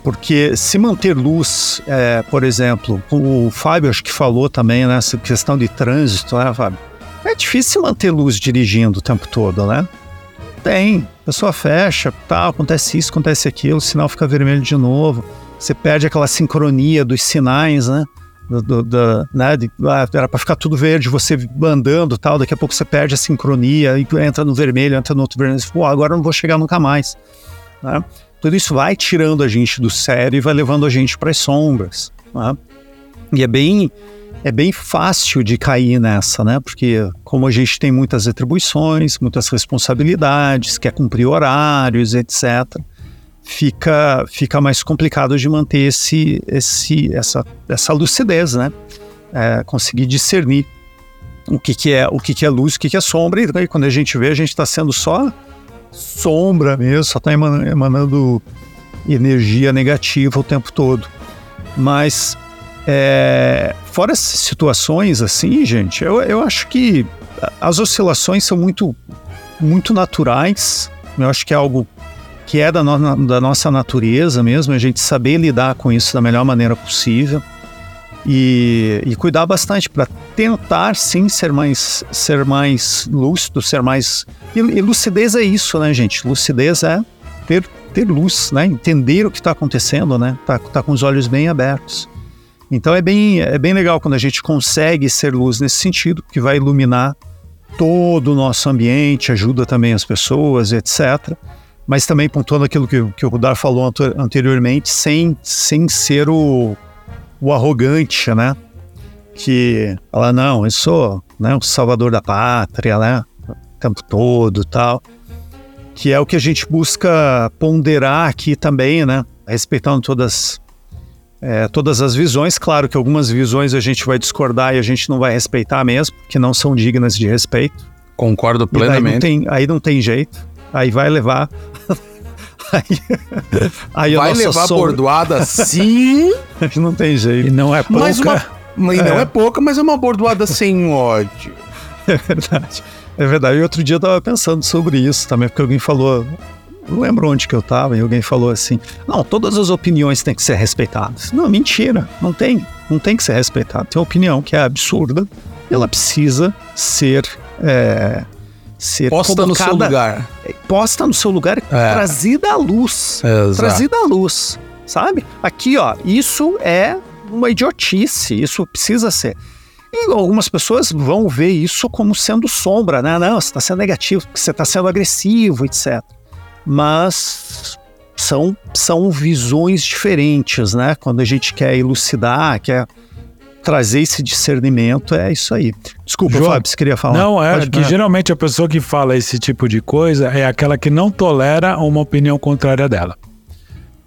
Porque se manter luz, é, por exemplo, o Fábio acho que falou também nessa né, questão de trânsito, né, Fábio? É difícil manter luz dirigindo o tempo todo, né? Tem. A pessoa fecha, tá, acontece isso, acontece aquilo, o sinal fica vermelho de novo. Você perde aquela sincronia dos sinais, né? Do, do, do, né, de, ah, era para ficar tudo verde, você andando tal, daqui a pouco você perde a sincronia, e entra no vermelho, entra no outro vermelho, pô, agora eu não vou chegar nunca mais. Né? Tudo isso vai tirando a gente do sério e vai levando a gente para as sombras. Né? E é bem, é bem fácil de cair nessa, né? Porque como a gente tem muitas atribuições, muitas responsabilidades, quer cumprir horários, etc fica, fica mais complicado de manter esse, esse, essa, essa lucidez, né? É, conseguir discernir o que, que é o que, que é luz, o que, que é sombra, e quando a gente vê, a gente está sendo só sombra mesmo, só está emanando energia negativa o tempo todo. Mas é, fora essas situações assim, gente, eu, eu acho que as oscilações são muito, muito naturais. Eu acho que é algo que é da, no, da nossa natureza mesmo, a gente saber lidar com isso da melhor maneira possível e, e cuidar bastante para tentar sim ser mais ser mais lúcido, ser mais e, e, lucidez é isso, né, gente? Lucidez é ter ter luz, né? Entender o que está acontecendo, né? Tá, tá com os olhos bem abertos. Então é bem é bem legal quando a gente consegue ser luz nesse sentido, que vai iluminar todo o nosso ambiente, ajuda também as pessoas, etc mas também pontuando aquilo que, que o Rudar falou anteriormente, sem, sem ser o, o arrogante, né? Que fala, não, eu sou né, o salvador da pátria, né? O tempo todo tal. Que é o que a gente busca ponderar aqui também, né? Respeitando todas, é, todas as visões. Claro que algumas visões a gente vai discordar e a gente não vai respeitar mesmo, que não são dignas de respeito. Concordo plenamente. Não, tem, aí não tem jeito. Aí vai levar. aí, aí vai levar sombra... bordoada sim. não tem jeito. E não é pouca. Mas uma... E não é. é pouca, mas é uma bordoada sem ódio. É verdade. É verdade. E outro dia eu tava pensando sobre isso também, porque alguém falou. Não lembro onde que eu tava, e alguém falou assim: não, todas as opiniões têm que ser respeitadas. Não, mentira. Não tem. Não tem que ser respeitada. Tem uma opinião que é absurda, ela precisa ser. É, ser posta no seu lugar. Posta no seu lugar, é. trazida à luz. Exato. Trazida à luz, sabe? Aqui, ó, isso é uma idiotice, isso precisa ser. E algumas pessoas vão ver isso como sendo sombra, né? Não, você está sendo negativo, você está sendo agressivo, etc. Mas são, são visões diferentes, né? Quando a gente quer elucidar, quer trazer esse discernimento, é isso aí. Desculpa, João, Fábio, você queria falar? Não, é Pode, que geralmente a pessoa que fala esse tipo de coisa é aquela que não tolera uma opinião contrária dela.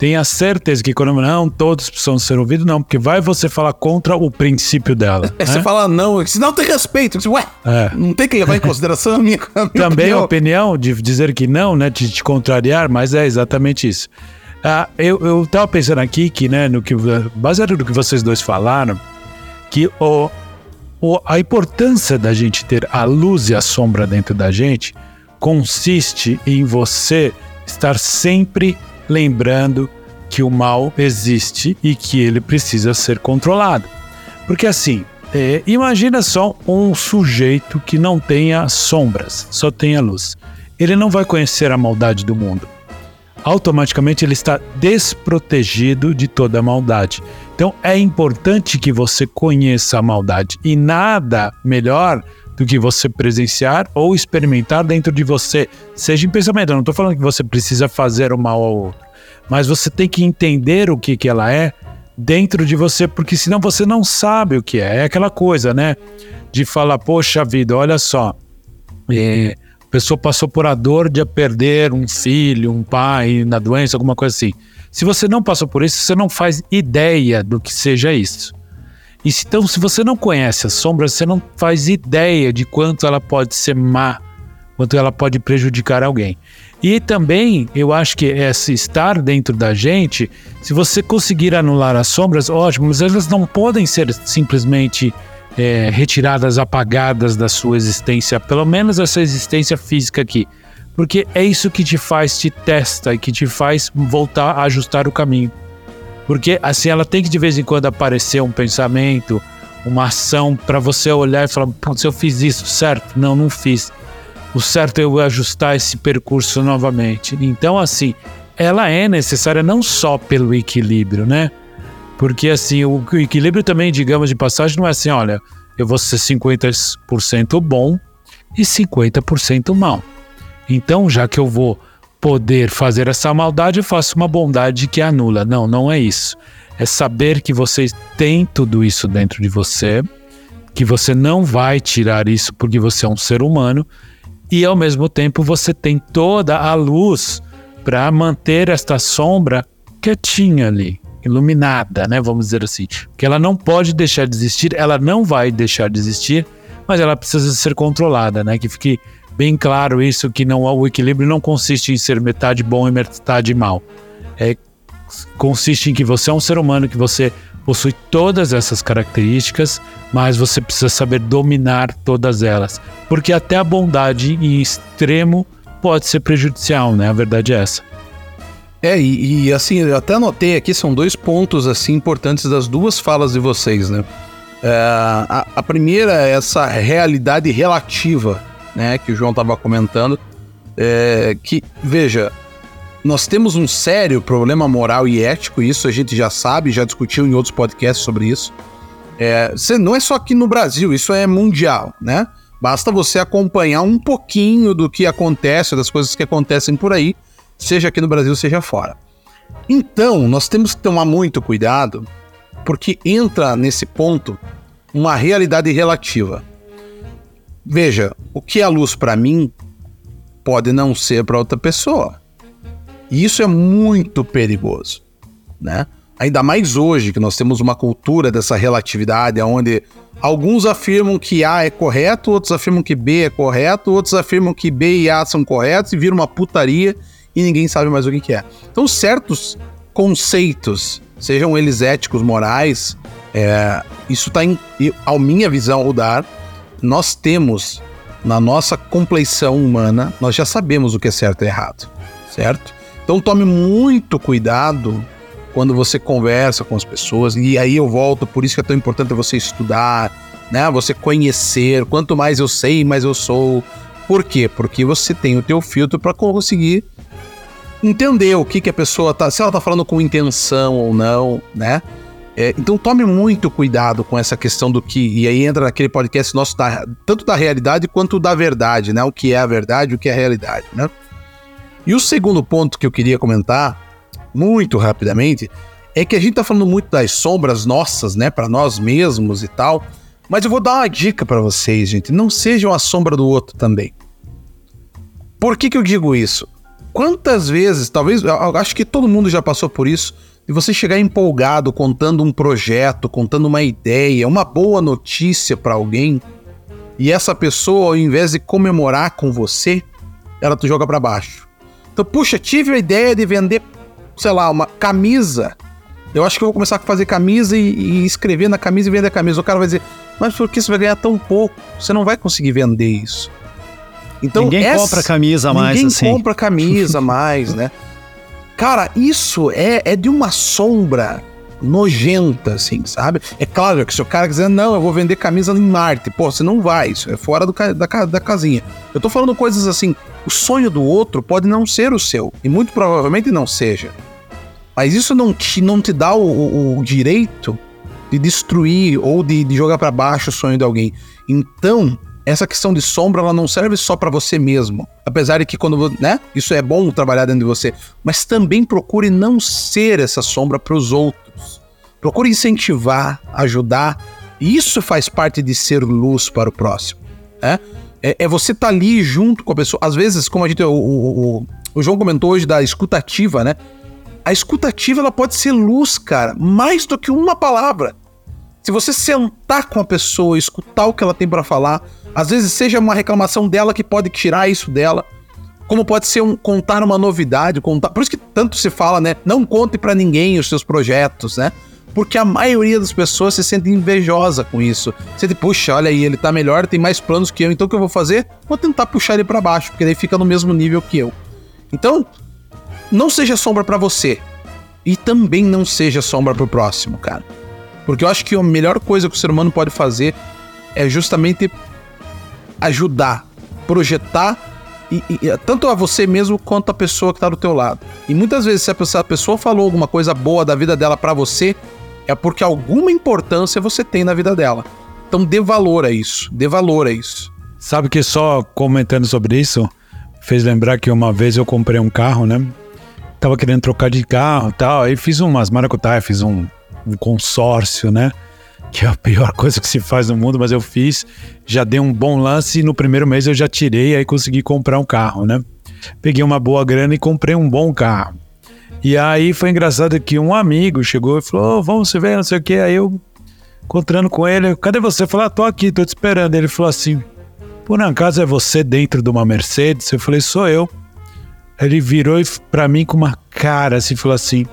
Tenha certeza que quando não, todos precisam ser ouvidos, não, porque vai você falar contra o princípio dela. É, né? Você fala não, se não tem respeito, você, ué, é. não tem que levar em consideração a minha, a minha Também opinião. a opinião de dizer que não, né, de te contrariar, mas é exatamente isso. Ah, eu, eu tava pensando aqui que, né, no que, baseado no que vocês dois falaram, que o, o, a importância da gente ter a luz e a sombra dentro da gente consiste em você estar sempre lembrando que o mal existe e que ele precisa ser controlado. Porque assim, é, imagina só um sujeito que não tenha sombras, só tenha luz. Ele não vai conhecer a maldade do mundo automaticamente ele está desprotegido de toda a maldade. Então é importante que você conheça a maldade e nada melhor do que você presenciar ou experimentar dentro de você, seja em pensamento. Eu não estou falando que você precisa fazer o mal ao outro, mas você tem que entender o que, que ela é dentro de você, porque senão você não sabe o que é. É aquela coisa, né? De falar, poxa vida, olha só. É, pessoa passou por a dor de perder um filho, um pai na doença, alguma coisa assim. Se você não passou por isso, você não faz ideia do que seja isso. E então, se você não conhece a sombra, você não faz ideia de quanto ela pode ser má, quanto ela pode prejudicar alguém. E também, eu acho que esse estar dentro da gente, se você conseguir anular as sombras, ótimo, mas elas não podem ser simplesmente é, retiradas, apagadas da sua existência, pelo menos essa existência física aqui. Porque é isso que te faz, te testa e que te faz voltar a ajustar o caminho. Porque assim, ela tem que de vez em quando aparecer um pensamento, uma ação para você olhar e falar: se eu fiz isso certo? Não, não fiz. O certo é eu ajustar esse percurso novamente. Então, assim, ela é necessária não só pelo equilíbrio, né? Porque assim, o equilíbrio também, digamos de passagem, não é assim, olha, eu vou ser 50% bom e 50% mal. Então, já que eu vou poder fazer essa maldade, eu faço uma bondade que anula. Não, não é isso. É saber que você tem tudo isso dentro de você, que você não vai tirar isso porque você é um ser humano, e ao mesmo tempo você tem toda a luz para manter esta sombra quietinha ali, iluminada, né? Vamos dizer assim. Que ela não pode deixar de existir, ela não vai deixar de existir, mas ela precisa ser controlada, né? Que fique bem claro isso, que não o equilíbrio não consiste em ser metade bom e metade mal. É, consiste em que você é um ser humano, que você possui todas essas características, mas você precisa saber dominar todas elas. Porque até a bondade em extremo pode ser prejudicial, né? A verdade é essa. É, e, e, assim, eu até anotei aqui, são dois pontos assim importantes das duas falas de vocês, né? É, a, a, primeira é essa realidade relativa, né, que o João estava comentando, é, que, veja, nós temos um sério problema moral e ético, isso a gente já sabe, já discutiu em outros podcasts sobre isso. É, não é só aqui no Brasil, isso é mundial, né? Basta você acompanhar um pouquinho do que acontece, das coisas que acontecem por aí, seja aqui no Brasil, seja fora. Então, nós temos que tomar muito cuidado, porque entra nesse ponto uma realidade relativa. Veja, o que é luz para mim pode não ser para outra pessoa. E isso é muito perigoso, né? Ainda mais hoje que nós temos uma cultura dessa relatividade, onde alguns afirmam que A é correto, outros afirmam que B é correto, outros afirmam que B e A são corretos e vira uma putaria e ninguém sabe mais o que, é. Então, certos conceitos, sejam eles éticos, morais, é, isso está em, a minha visão, o dar, nós temos na nossa compleição humana, nós já sabemos o que é certo e errado, certo? Então tome muito cuidado quando você conversa com as pessoas, e aí eu volto, por isso que é tão importante você estudar, né? Você conhecer, quanto mais eu sei, mais eu sou. Por quê? Porque você tem o teu filtro para conseguir entender o que, que a pessoa tá, se ela tá falando com intenção ou não, né? É, então tome muito cuidado com essa questão do que. E aí entra naquele podcast nosso, da, tanto da realidade quanto da verdade, né? O que é a verdade, o que é a realidade, né? E o segundo ponto que eu queria comentar, muito rapidamente, é que a gente tá falando muito das sombras nossas, né? para nós mesmos e tal. Mas eu vou dar uma dica para vocês, gente. Não sejam a sombra do outro também. Por que, que eu digo isso? Quantas vezes, talvez, acho que todo mundo já passou por isso, de você chegar empolgado contando um projeto, contando uma ideia, uma boa notícia para alguém, e essa pessoa, ao invés de comemorar com você, ela te joga para baixo. Então, puxa, tive a ideia de vender, sei lá, uma camisa. Eu acho que eu vou começar a fazer camisa e, e escrever na camisa e vender a camisa. O cara vai dizer, mas por que você vai ganhar tão pouco? Você não vai conseguir vender isso. Então, ninguém essa, compra camisa mais ninguém assim. Ninguém compra camisa mais, né? Cara, isso é, é de uma sombra nojenta, assim, sabe? É claro que se o cara quiser, não, eu vou vender camisa em Marte, pô, você não vai, isso é fora do, da, da casinha. Eu tô falando coisas assim, o sonho do outro pode não ser o seu, e muito provavelmente não seja. Mas isso não te, não te dá o, o, o direito de destruir ou de, de jogar para baixo o sonho de alguém. Então, essa questão de sombra ela não serve só para você mesmo. Apesar de que quando, né, isso é bom trabalhar dentro de você, mas também procure não ser essa sombra para os outros. Procure incentivar, ajudar. Isso faz parte de ser luz para o próximo, né? É, é você estar tá ali junto com a pessoa. Às vezes, como a gente, o, o, o, o João comentou hoje da escutativa, né? A escutativa ela pode ser luz, cara, mais do que uma palavra. Se você sentar com a pessoa, escutar o que ela tem para falar, às vezes seja uma reclamação dela que pode tirar isso dela, como pode ser um contar uma novidade, contar. Por isso que tanto se fala, né? Não conte para ninguém os seus projetos, né? Porque a maioria das pessoas se sente invejosa com isso. Sente, puxa, olha aí, ele tá melhor, tem mais planos que eu, então o que eu vou fazer? Vou tentar puxar ele para baixo, porque daí fica no mesmo nível que eu. Então, não seja sombra para você. E também não seja sombra pro próximo, cara. Porque eu acho que a melhor coisa que o ser humano pode fazer é justamente ajudar, projetar e, e, tanto a você mesmo quanto a pessoa que tá do teu lado. E muitas vezes se a pessoa, a pessoa falou alguma coisa boa da vida dela para você, é porque alguma importância você tem na vida dela. Então dê valor a isso, dê valor a isso. Sabe que só comentando sobre isso, fez lembrar que uma vez eu comprei um carro, né? Tava querendo trocar de carro e tal, aí fiz umas maracutaias, fiz um, um consórcio, né? Que é a pior coisa que se faz no mundo, mas eu fiz, já dei um bom lance e no primeiro mês eu já tirei, aí consegui comprar um carro, né? Peguei uma boa grana e comprei um bom carro. E aí foi engraçado que um amigo chegou e falou: oh, vamos se ver, não sei o que. Aí eu, encontrando com ele, cadê você? Eu falei: ah, tô aqui, tô te esperando. Ele falou assim: por acaso é você dentro de uma Mercedes? Eu falei: sou eu. Ele virou para mim com uma cara assim, falou assim: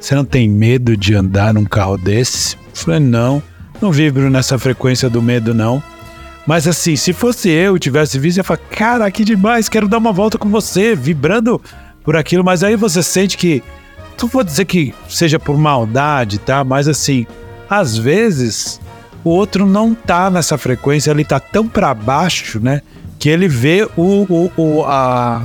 você não tem medo de andar num carro desse? Falei: não, não vibro nessa frequência do medo, não. Mas assim, se fosse eu tivesse visto, eu ia falar: cara, que demais, quero dar uma volta com você, vibrando por aquilo, mas aí você sente que. Não vou dizer que seja por maldade, tá? Mas assim, às vezes o outro não tá nessa frequência, ele tá tão para baixo, né? Que ele vê o, o, o, a,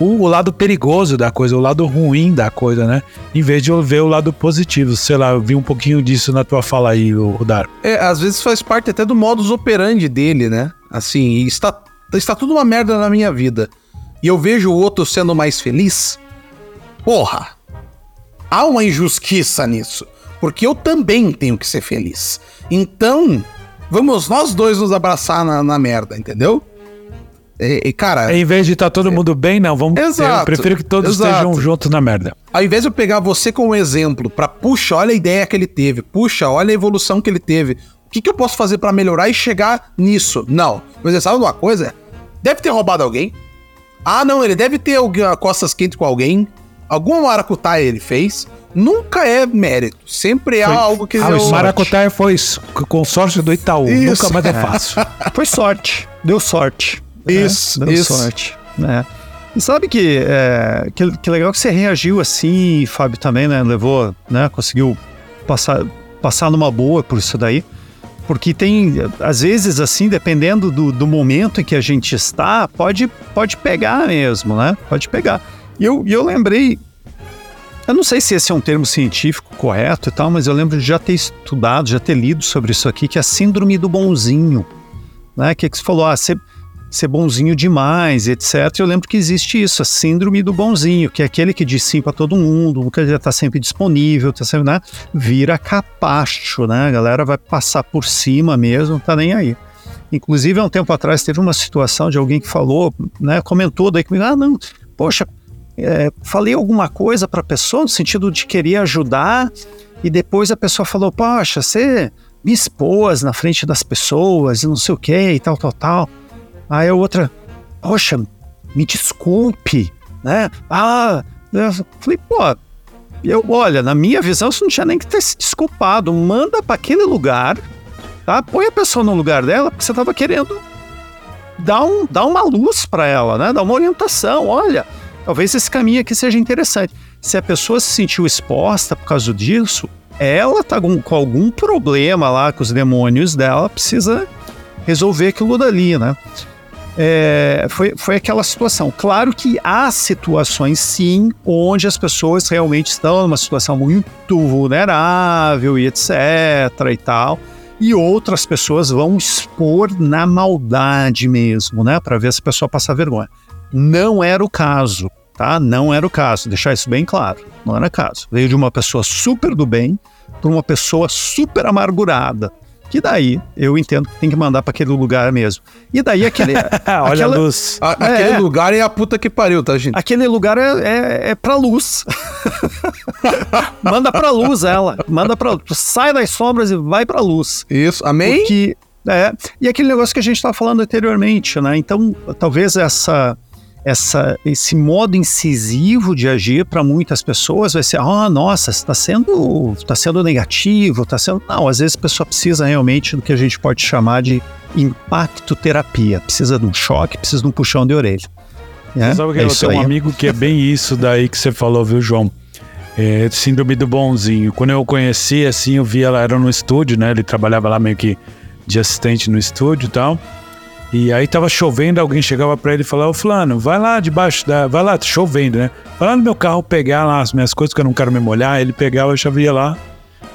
o, o, lado perigoso da coisa, o lado ruim da coisa, né? Em vez de ver o lado positivo. Sei lá, eu vi um pouquinho disso na tua fala aí, Dar. É, às vezes faz parte até do modus operandi dele, né? Assim, está, está tudo uma merda na minha vida e eu vejo o outro sendo mais feliz, porra, há uma injustiça nisso. Porque eu também tenho que ser feliz. Então, vamos nós dois nos abraçar na, na merda, entendeu? E, e, cara. Em vez de estar tá todo mundo bem, não, vamos. Exato, eu prefiro que todos exato. estejam juntos na merda. Ao invés de eu pegar você como exemplo, para puxa, olha a ideia que ele teve, puxa, olha a evolução que ele teve, o que, que eu posso fazer para melhorar e chegar nisso? Não. Mas sabe uma coisa? Deve ter roubado alguém, ah, não, ele deve ter costas quentes com alguém. Alguma maracutaia ele fez. Nunca é mérito. Sempre é algo que. Ah, o maracutaia foi consórcio do Itaú. Isso. Nunca mais é fácil. foi sorte. Deu sorte. Isso, é, deu isso. sorte. Né? E sabe que, é, que, que legal que você reagiu assim, Fábio também, né? Levou, né? Conseguiu passar, passar numa boa por isso daí. Porque tem, às vezes, assim, dependendo do, do momento em que a gente está, pode, pode pegar mesmo, né? Pode pegar. E eu, eu lembrei, eu não sei se esse é um termo científico correto e tal, mas eu lembro de já ter estudado, já ter lido sobre isso aqui, que é a síndrome do bonzinho. Né? Que, é que você falou, ah, você ser bonzinho demais, etc. Eu lembro que existe isso, a síndrome do bonzinho, que é aquele que diz sim para todo mundo, que já está sempre disponível, tá sempre, né? Vira capacho, né? A galera vai passar por cima mesmo, não tá nem aí. Inclusive, há um tempo atrás teve uma situação de alguém que falou, né? Comentou daí comigo, ah, não, poxa, é, falei alguma coisa para a pessoa no sentido de querer ajudar e depois a pessoa falou, poxa, você me expôs na frente das pessoas e não sei o que e tal, tal, tal. Aí a outra, poxa, me desculpe, né? Ah, eu falei, pô, eu, olha, na minha visão, você não tinha nem que ter se desculpado. Manda para aquele lugar, tá? Põe a pessoa no lugar dela, porque você estava querendo dar, um, dar uma luz para ela, né? Dar uma orientação. Olha, talvez esse caminho aqui seja interessante. Se a pessoa se sentiu exposta por causa disso, ela tá com, com algum problema lá com os demônios dela, precisa resolver aquilo dali, né? É, foi, foi aquela situação. Claro que há situações, sim, onde as pessoas realmente estão numa situação muito vulnerável e etc. e tal. E outras pessoas vão expor na maldade mesmo, né? Para ver se a pessoa passa vergonha. Não era o caso, tá? Não era o caso, deixar isso bem claro. Não era o caso. Veio de uma pessoa super do bem para uma pessoa super amargurada que daí eu entendo que tem que mandar para aquele lugar mesmo. E daí aquele. Olha aquela, a luz. A, aquele é, lugar é a puta que pariu, tá, gente? Aquele lugar é, é, é pra luz. Manda pra luz ela. Manda pra Sai das sombras e vai pra luz. Isso, amém? Porque, é, e aquele negócio que a gente estava falando anteriormente, né? Então, talvez essa essa, esse modo incisivo de agir para muitas pessoas vai ser, ah, oh, nossa, está sendo, tá sendo negativo, está sendo. Não, às vezes a pessoa precisa realmente do que a gente pode chamar de impacto terapia. Precisa de um choque, precisa de um puxão de orelha. É, sabe que é eu tenho um amigo que é bem isso daí que você falou, viu, João? É, síndrome do bonzinho. Quando eu conheci, assim, eu vi ela, era no estúdio, né? Ele trabalhava lá meio que de assistente no estúdio e tal. E aí tava chovendo, alguém chegava para ele e falava, ô fulano, vai lá debaixo da. Vai lá, tá chovendo, né? Vai lá no meu carro pegar lá as minhas coisas que eu não quero me molhar. Ele pegava, eu ia lá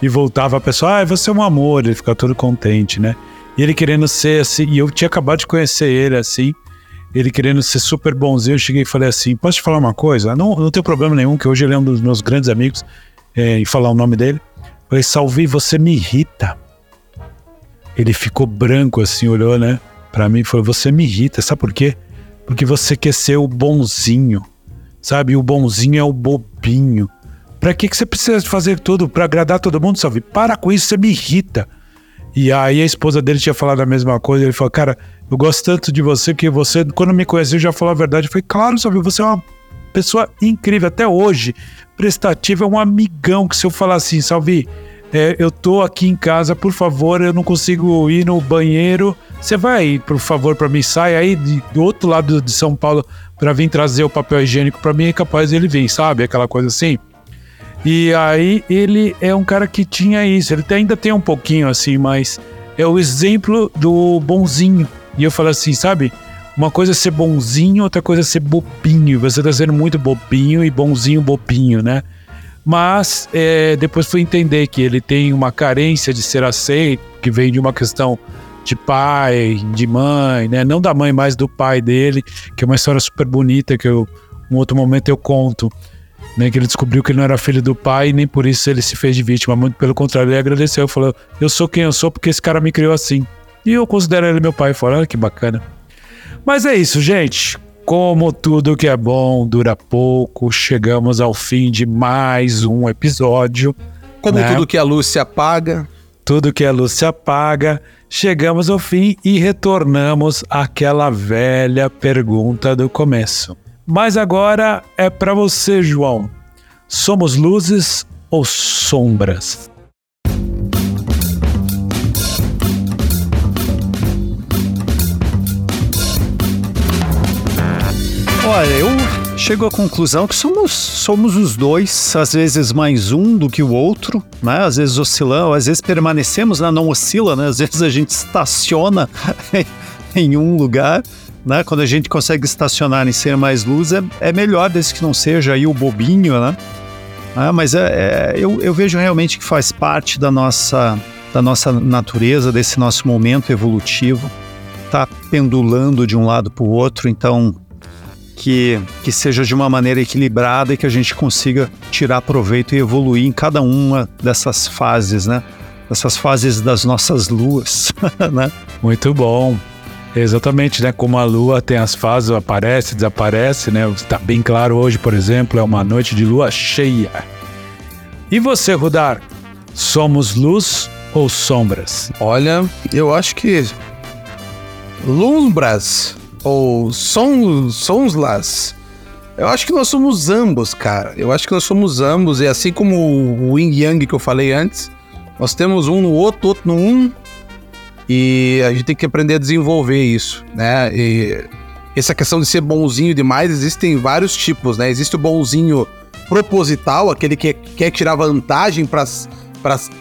e voltava a pessoa, ah, você é um amor, ele ficava todo contente, né? E ele querendo ser assim, e eu tinha acabado de conhecer ele assim, ele querendo ser super bonzinho, eu cheguei e falei assim, posso te falar uma coisa? Não, não tem problema nenhum, que hoje ele é um dos meus grandes amigos, é, e falar o nome dele. falei, Salvi, você me irrita. Ele ficou branco assim, olhou, né? Para mim foi: você me irrita, sabe por quê? Porque você quer ser o bonzinho, sabe? O bonzinho é o bobinho. Pra que, que você precisa fazer tudo para agradar todo mundo, sabe? Para com isso, você me irrita. E aí a esposa dele tinha falado a mesma coisa. Ele falou: Cara, eu gosto tanto de você que você, quando me conheceu, já falou a verdade. Eu falei: Claro, sabe? Você é uma pessoa incrível até hoje. Prestativa, é um amigão que se eu falar assim, Salvi, é, eu tô aqui em casa, por favor, eu não consigo ir no banheiro. Você vai, por favor, para mim, sai aí de, do outro lado de São Paulo para vir trazer o papel higiênico para mim, é capaz ele vir, sabe? Aquela coisa assim. E aí ele é um cara que tinha isso, ele ainda tem um pouquinho assim, mas é o exemplo do bonzinho. E eu falo assim, sabe? Uma coisa é ser bonzinho, outra coisa é ser bobinho. Você tá sendo muito bobinho e bonzinho bobinho, né? Mas é, depois fui entender que ele tem uma carência de ser aceito, que vem de uma questão de pai, de mãe, né? Não da mãe, mas do pai dele, que é uma história super bonita que eu, um outro momento eu conto. Né, que ele descobriu que ele não era filho do pai e nem por isso ele se fez de vítima. Muito pelo contrário, ele agradeceu. Falou: Eu sou quem eu sou porque esse cara me criou assim. E eu considero ele meu pai. Falou: Olha que bacana. Mas é isso, gente. Como tudo que é bom dura pouco, chegamos ao fim de mais um episódio. Como né? tudo que a luz se apaga. Tudo que a luz se apaga, chegamos ao fim e retornamos àquela velha pergunta do começo. Mas agora é para você, João. Somos luzes ou sombras? Olha, eu chego à conclusão que somos, somos os dois, às vezes mais um do que o outro, né? Às vezes oscilamos, às vezes permanecemos, né? não oscila, né? Às vezes a gente estaciona em um lugar, né? Quando a gente consegue estacionar em ser mais luz, é, é melhor desde que não seja aí o bobinho, né? Ah, mas é, é, eu, eu vejo realmente que faz parte da nossa, da nossa natureza, desse nosso momento evolutivo, tá pendulando de um lado para o outro, então que, que seja de uma maneira equilibrada e que a gente consiga tirar proveito e evoluir em cada uma dessas fases, né? Dessas fases das nossas luas, né? Muito bom. Exatamente, né? Como a lua tem as fases, aparece, desaparece, né? Está bem claro hoje, por exemplo, é uma noite de lua cheia. E você, Rudar? Somos luz ou sombras? Olha, eu acho que lumbras ou Sons, Sonslas. Eu acho que nós somos ambos, cara. Eu acho que nós somos ambos. E assim como o Yin Yang que eu falei antes, nós temos um no outro, outro no um. E a gente tem que aprender a desenvolver isso, né? E essa questão de ser bonzinho demais, existem vários tipos, né? Existe o bonzinho proposital, aquele que quer tirar vantagem para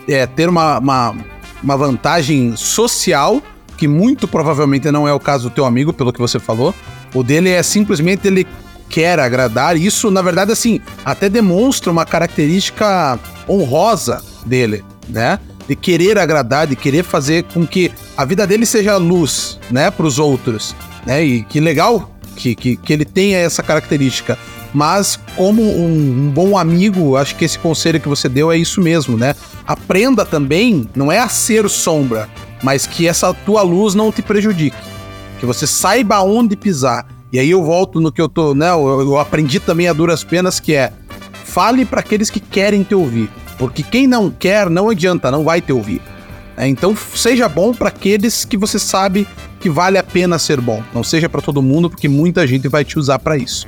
é, ter uma, uma, uma vantagem social que muito provavelmente não é o caso do teu amigo, pelo que você falou. O dele é simplesmente ele quer agradar. Isso, na verdade, assim, até demonstra uma característica honrosa dele, né? De querer agradar, de querer fazer com que a vida dele seja luz, né, para os outros, né? E que legal que, que, que ele tenha essa característica. Mas, como um, um, bom amigo, acho que esse conselho que você deu é isso mesmo, né? Aprenda também, não é a ser sombra, mas que essa tua luz não te prejudique. Que você saiba onde pisar. E aí eu volto no que eu tô, né? Eu, eu aprendi também a duras penas que é fale para aqueles que querem te ouvir, porque quem não quer não adianta, não vai te ouvir. É, então seja bom para aqueles que você sabe que vale a pena ser bom. Não seja para todo mundo, porque muita gente vai te usar para isso.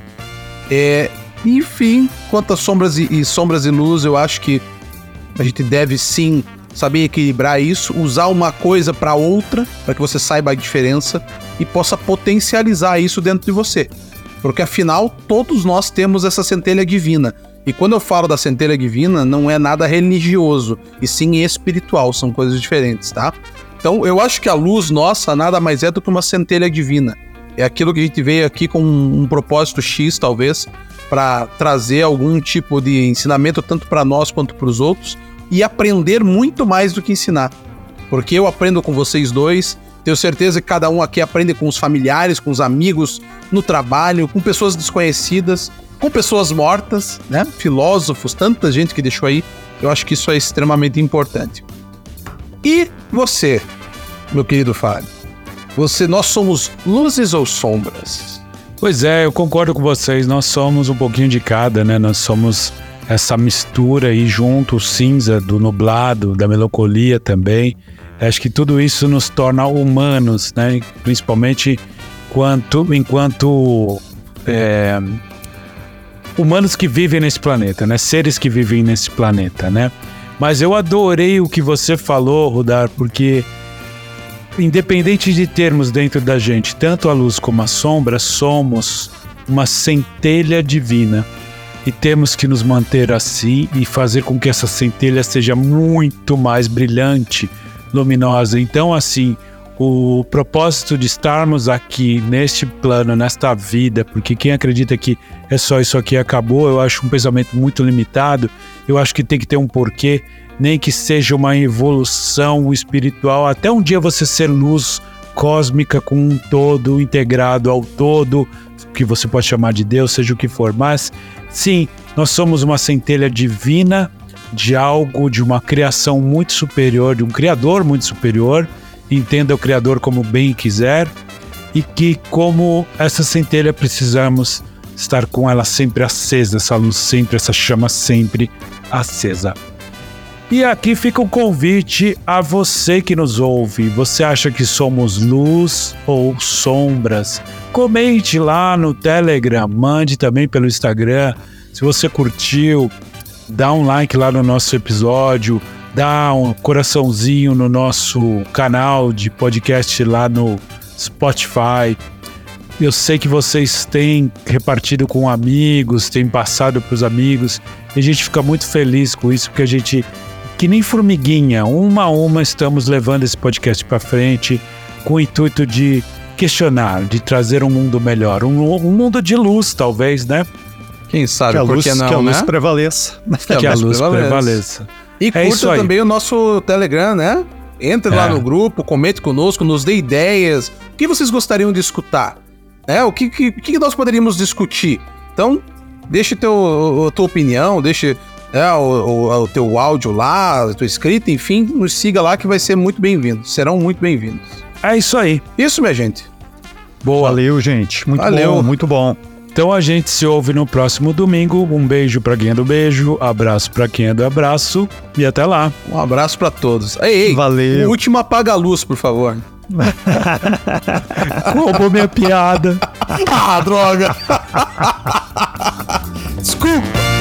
É, enfim, quanto a sombras e, e sombras e luz, eu acho que a gente deve sim saber equilibrar isso, usar uma coisa para outra, para que você saiba a diferença e possa potencializar isso dentro de você. Porque afinal, todos nós temos essa centelha divina. E quando eu falo da centelha divina, não é nada religioso, e sim espiritual, são coisas diferentes, tá? Então, eu acho que a luz nossa nada mais é do que uma centelha divina. É aquilo que a gente veio aqui com um propósito X, talvez, para trazer algum tipo de ensinamento tanto para nós quanto para os outros e aprender muito mais do que ensinar. Porque eu aprendo com vocês dois, tenho certeza que cada um aqui aprende com os familiares, com os amigos, no trabalho, com pessoas desconhecidas, com pessoas mortas, né? Filósofos, tanta gente que deixou aí. Eu acho que isso é extremamente importante. E você, meu querido Fábio? Você, nós somos luzes ou sombras? Pois é, eu concordo com vocês. Nós somos um pouquinho de cada, né? Nós somos essa mistura aí junto, o cinza do nublado, da melancolia também. Acho que tudo isso nos torna humanos, né? Principalmente quanto, enquanto é, humanos que vivem nesse planeta, né? Seres que vivem nesse planeta, né? Mas eu adorei o que você falou, Rudar, porque independente de termos dentro da gente tanto a luz como a sombra, somos uma centelha divina. E temos que nos manter assim e fazer com que essa centelha seja muito mais brilhante, luminosa. Então, assim, o propósito de estarmos aqui neste plano, nesta vida, porque quem acredita que é só isso aqui acabou, eu acho um pensamento muito limitado. Eu acho que tem que ter um porquê nem que seja uma evolução espiritual, até um dia você ser luz cósmica com um todo integrado ao todo, que você pode chamar de Deus, seja o que for, mas sim, nós somos uma centelha divina de algo, de uma criação muito superior, de um criador muito superior. Entenda o criador como bem quiser e que como essa centelha precisamos estar com ela sempre acesa, essa luz sempre, essa chama sempre acesa. E aqui fica o um convite a você que nos ouve. Você acha que somos luz ou sombras? Comente lá no Telegram, mande também pelo Instagram. Se você curtiu, dá um like lá no nosso episódio, dá um coraçãozinho no nosso canal de podcast lá no Spotify. Eu sei que vocês têm repartido com amigos, têm passado para os amigos, e a gente fica muito feliz com isso, porque a gente que nem formiguinha, uma a uma estamos levando esse podcast para frente com o intuito de questionar, de trazer um mundo melhor, um, um mundo de luz, talvez, né? Quem sabe, que a luz, por que não, que a luz né? prevaleça. Que, que a luz prevaleça. prevaleça. E é curta também o nosso Telegram, né? Entre é. lá no grupo, comente conosco, nos dê ideias. O que vocês gostariam de escutar? É, o que, que, que nós poderíamos discutir? Então, deixe teu, a tua opinião, deixe é, o, o, o, teu áudio lá, a tua escrita, enfim, nos siga lá que vai ser muito bem-vindo. Serão muito bem-vindos. É isso aí. Isso, minha gente. Boa. Valeu, gente. Muito Valeu. bom, muito bom. Então a gente se ouve no próximo domingo. Um beijo para quem é do beijo, abraço para quem é do abraço e até lá. Um abraço para todos. Ei, ei, Valeu. O último apaga a luz, por favor. Roubou minha piada. ah, droga.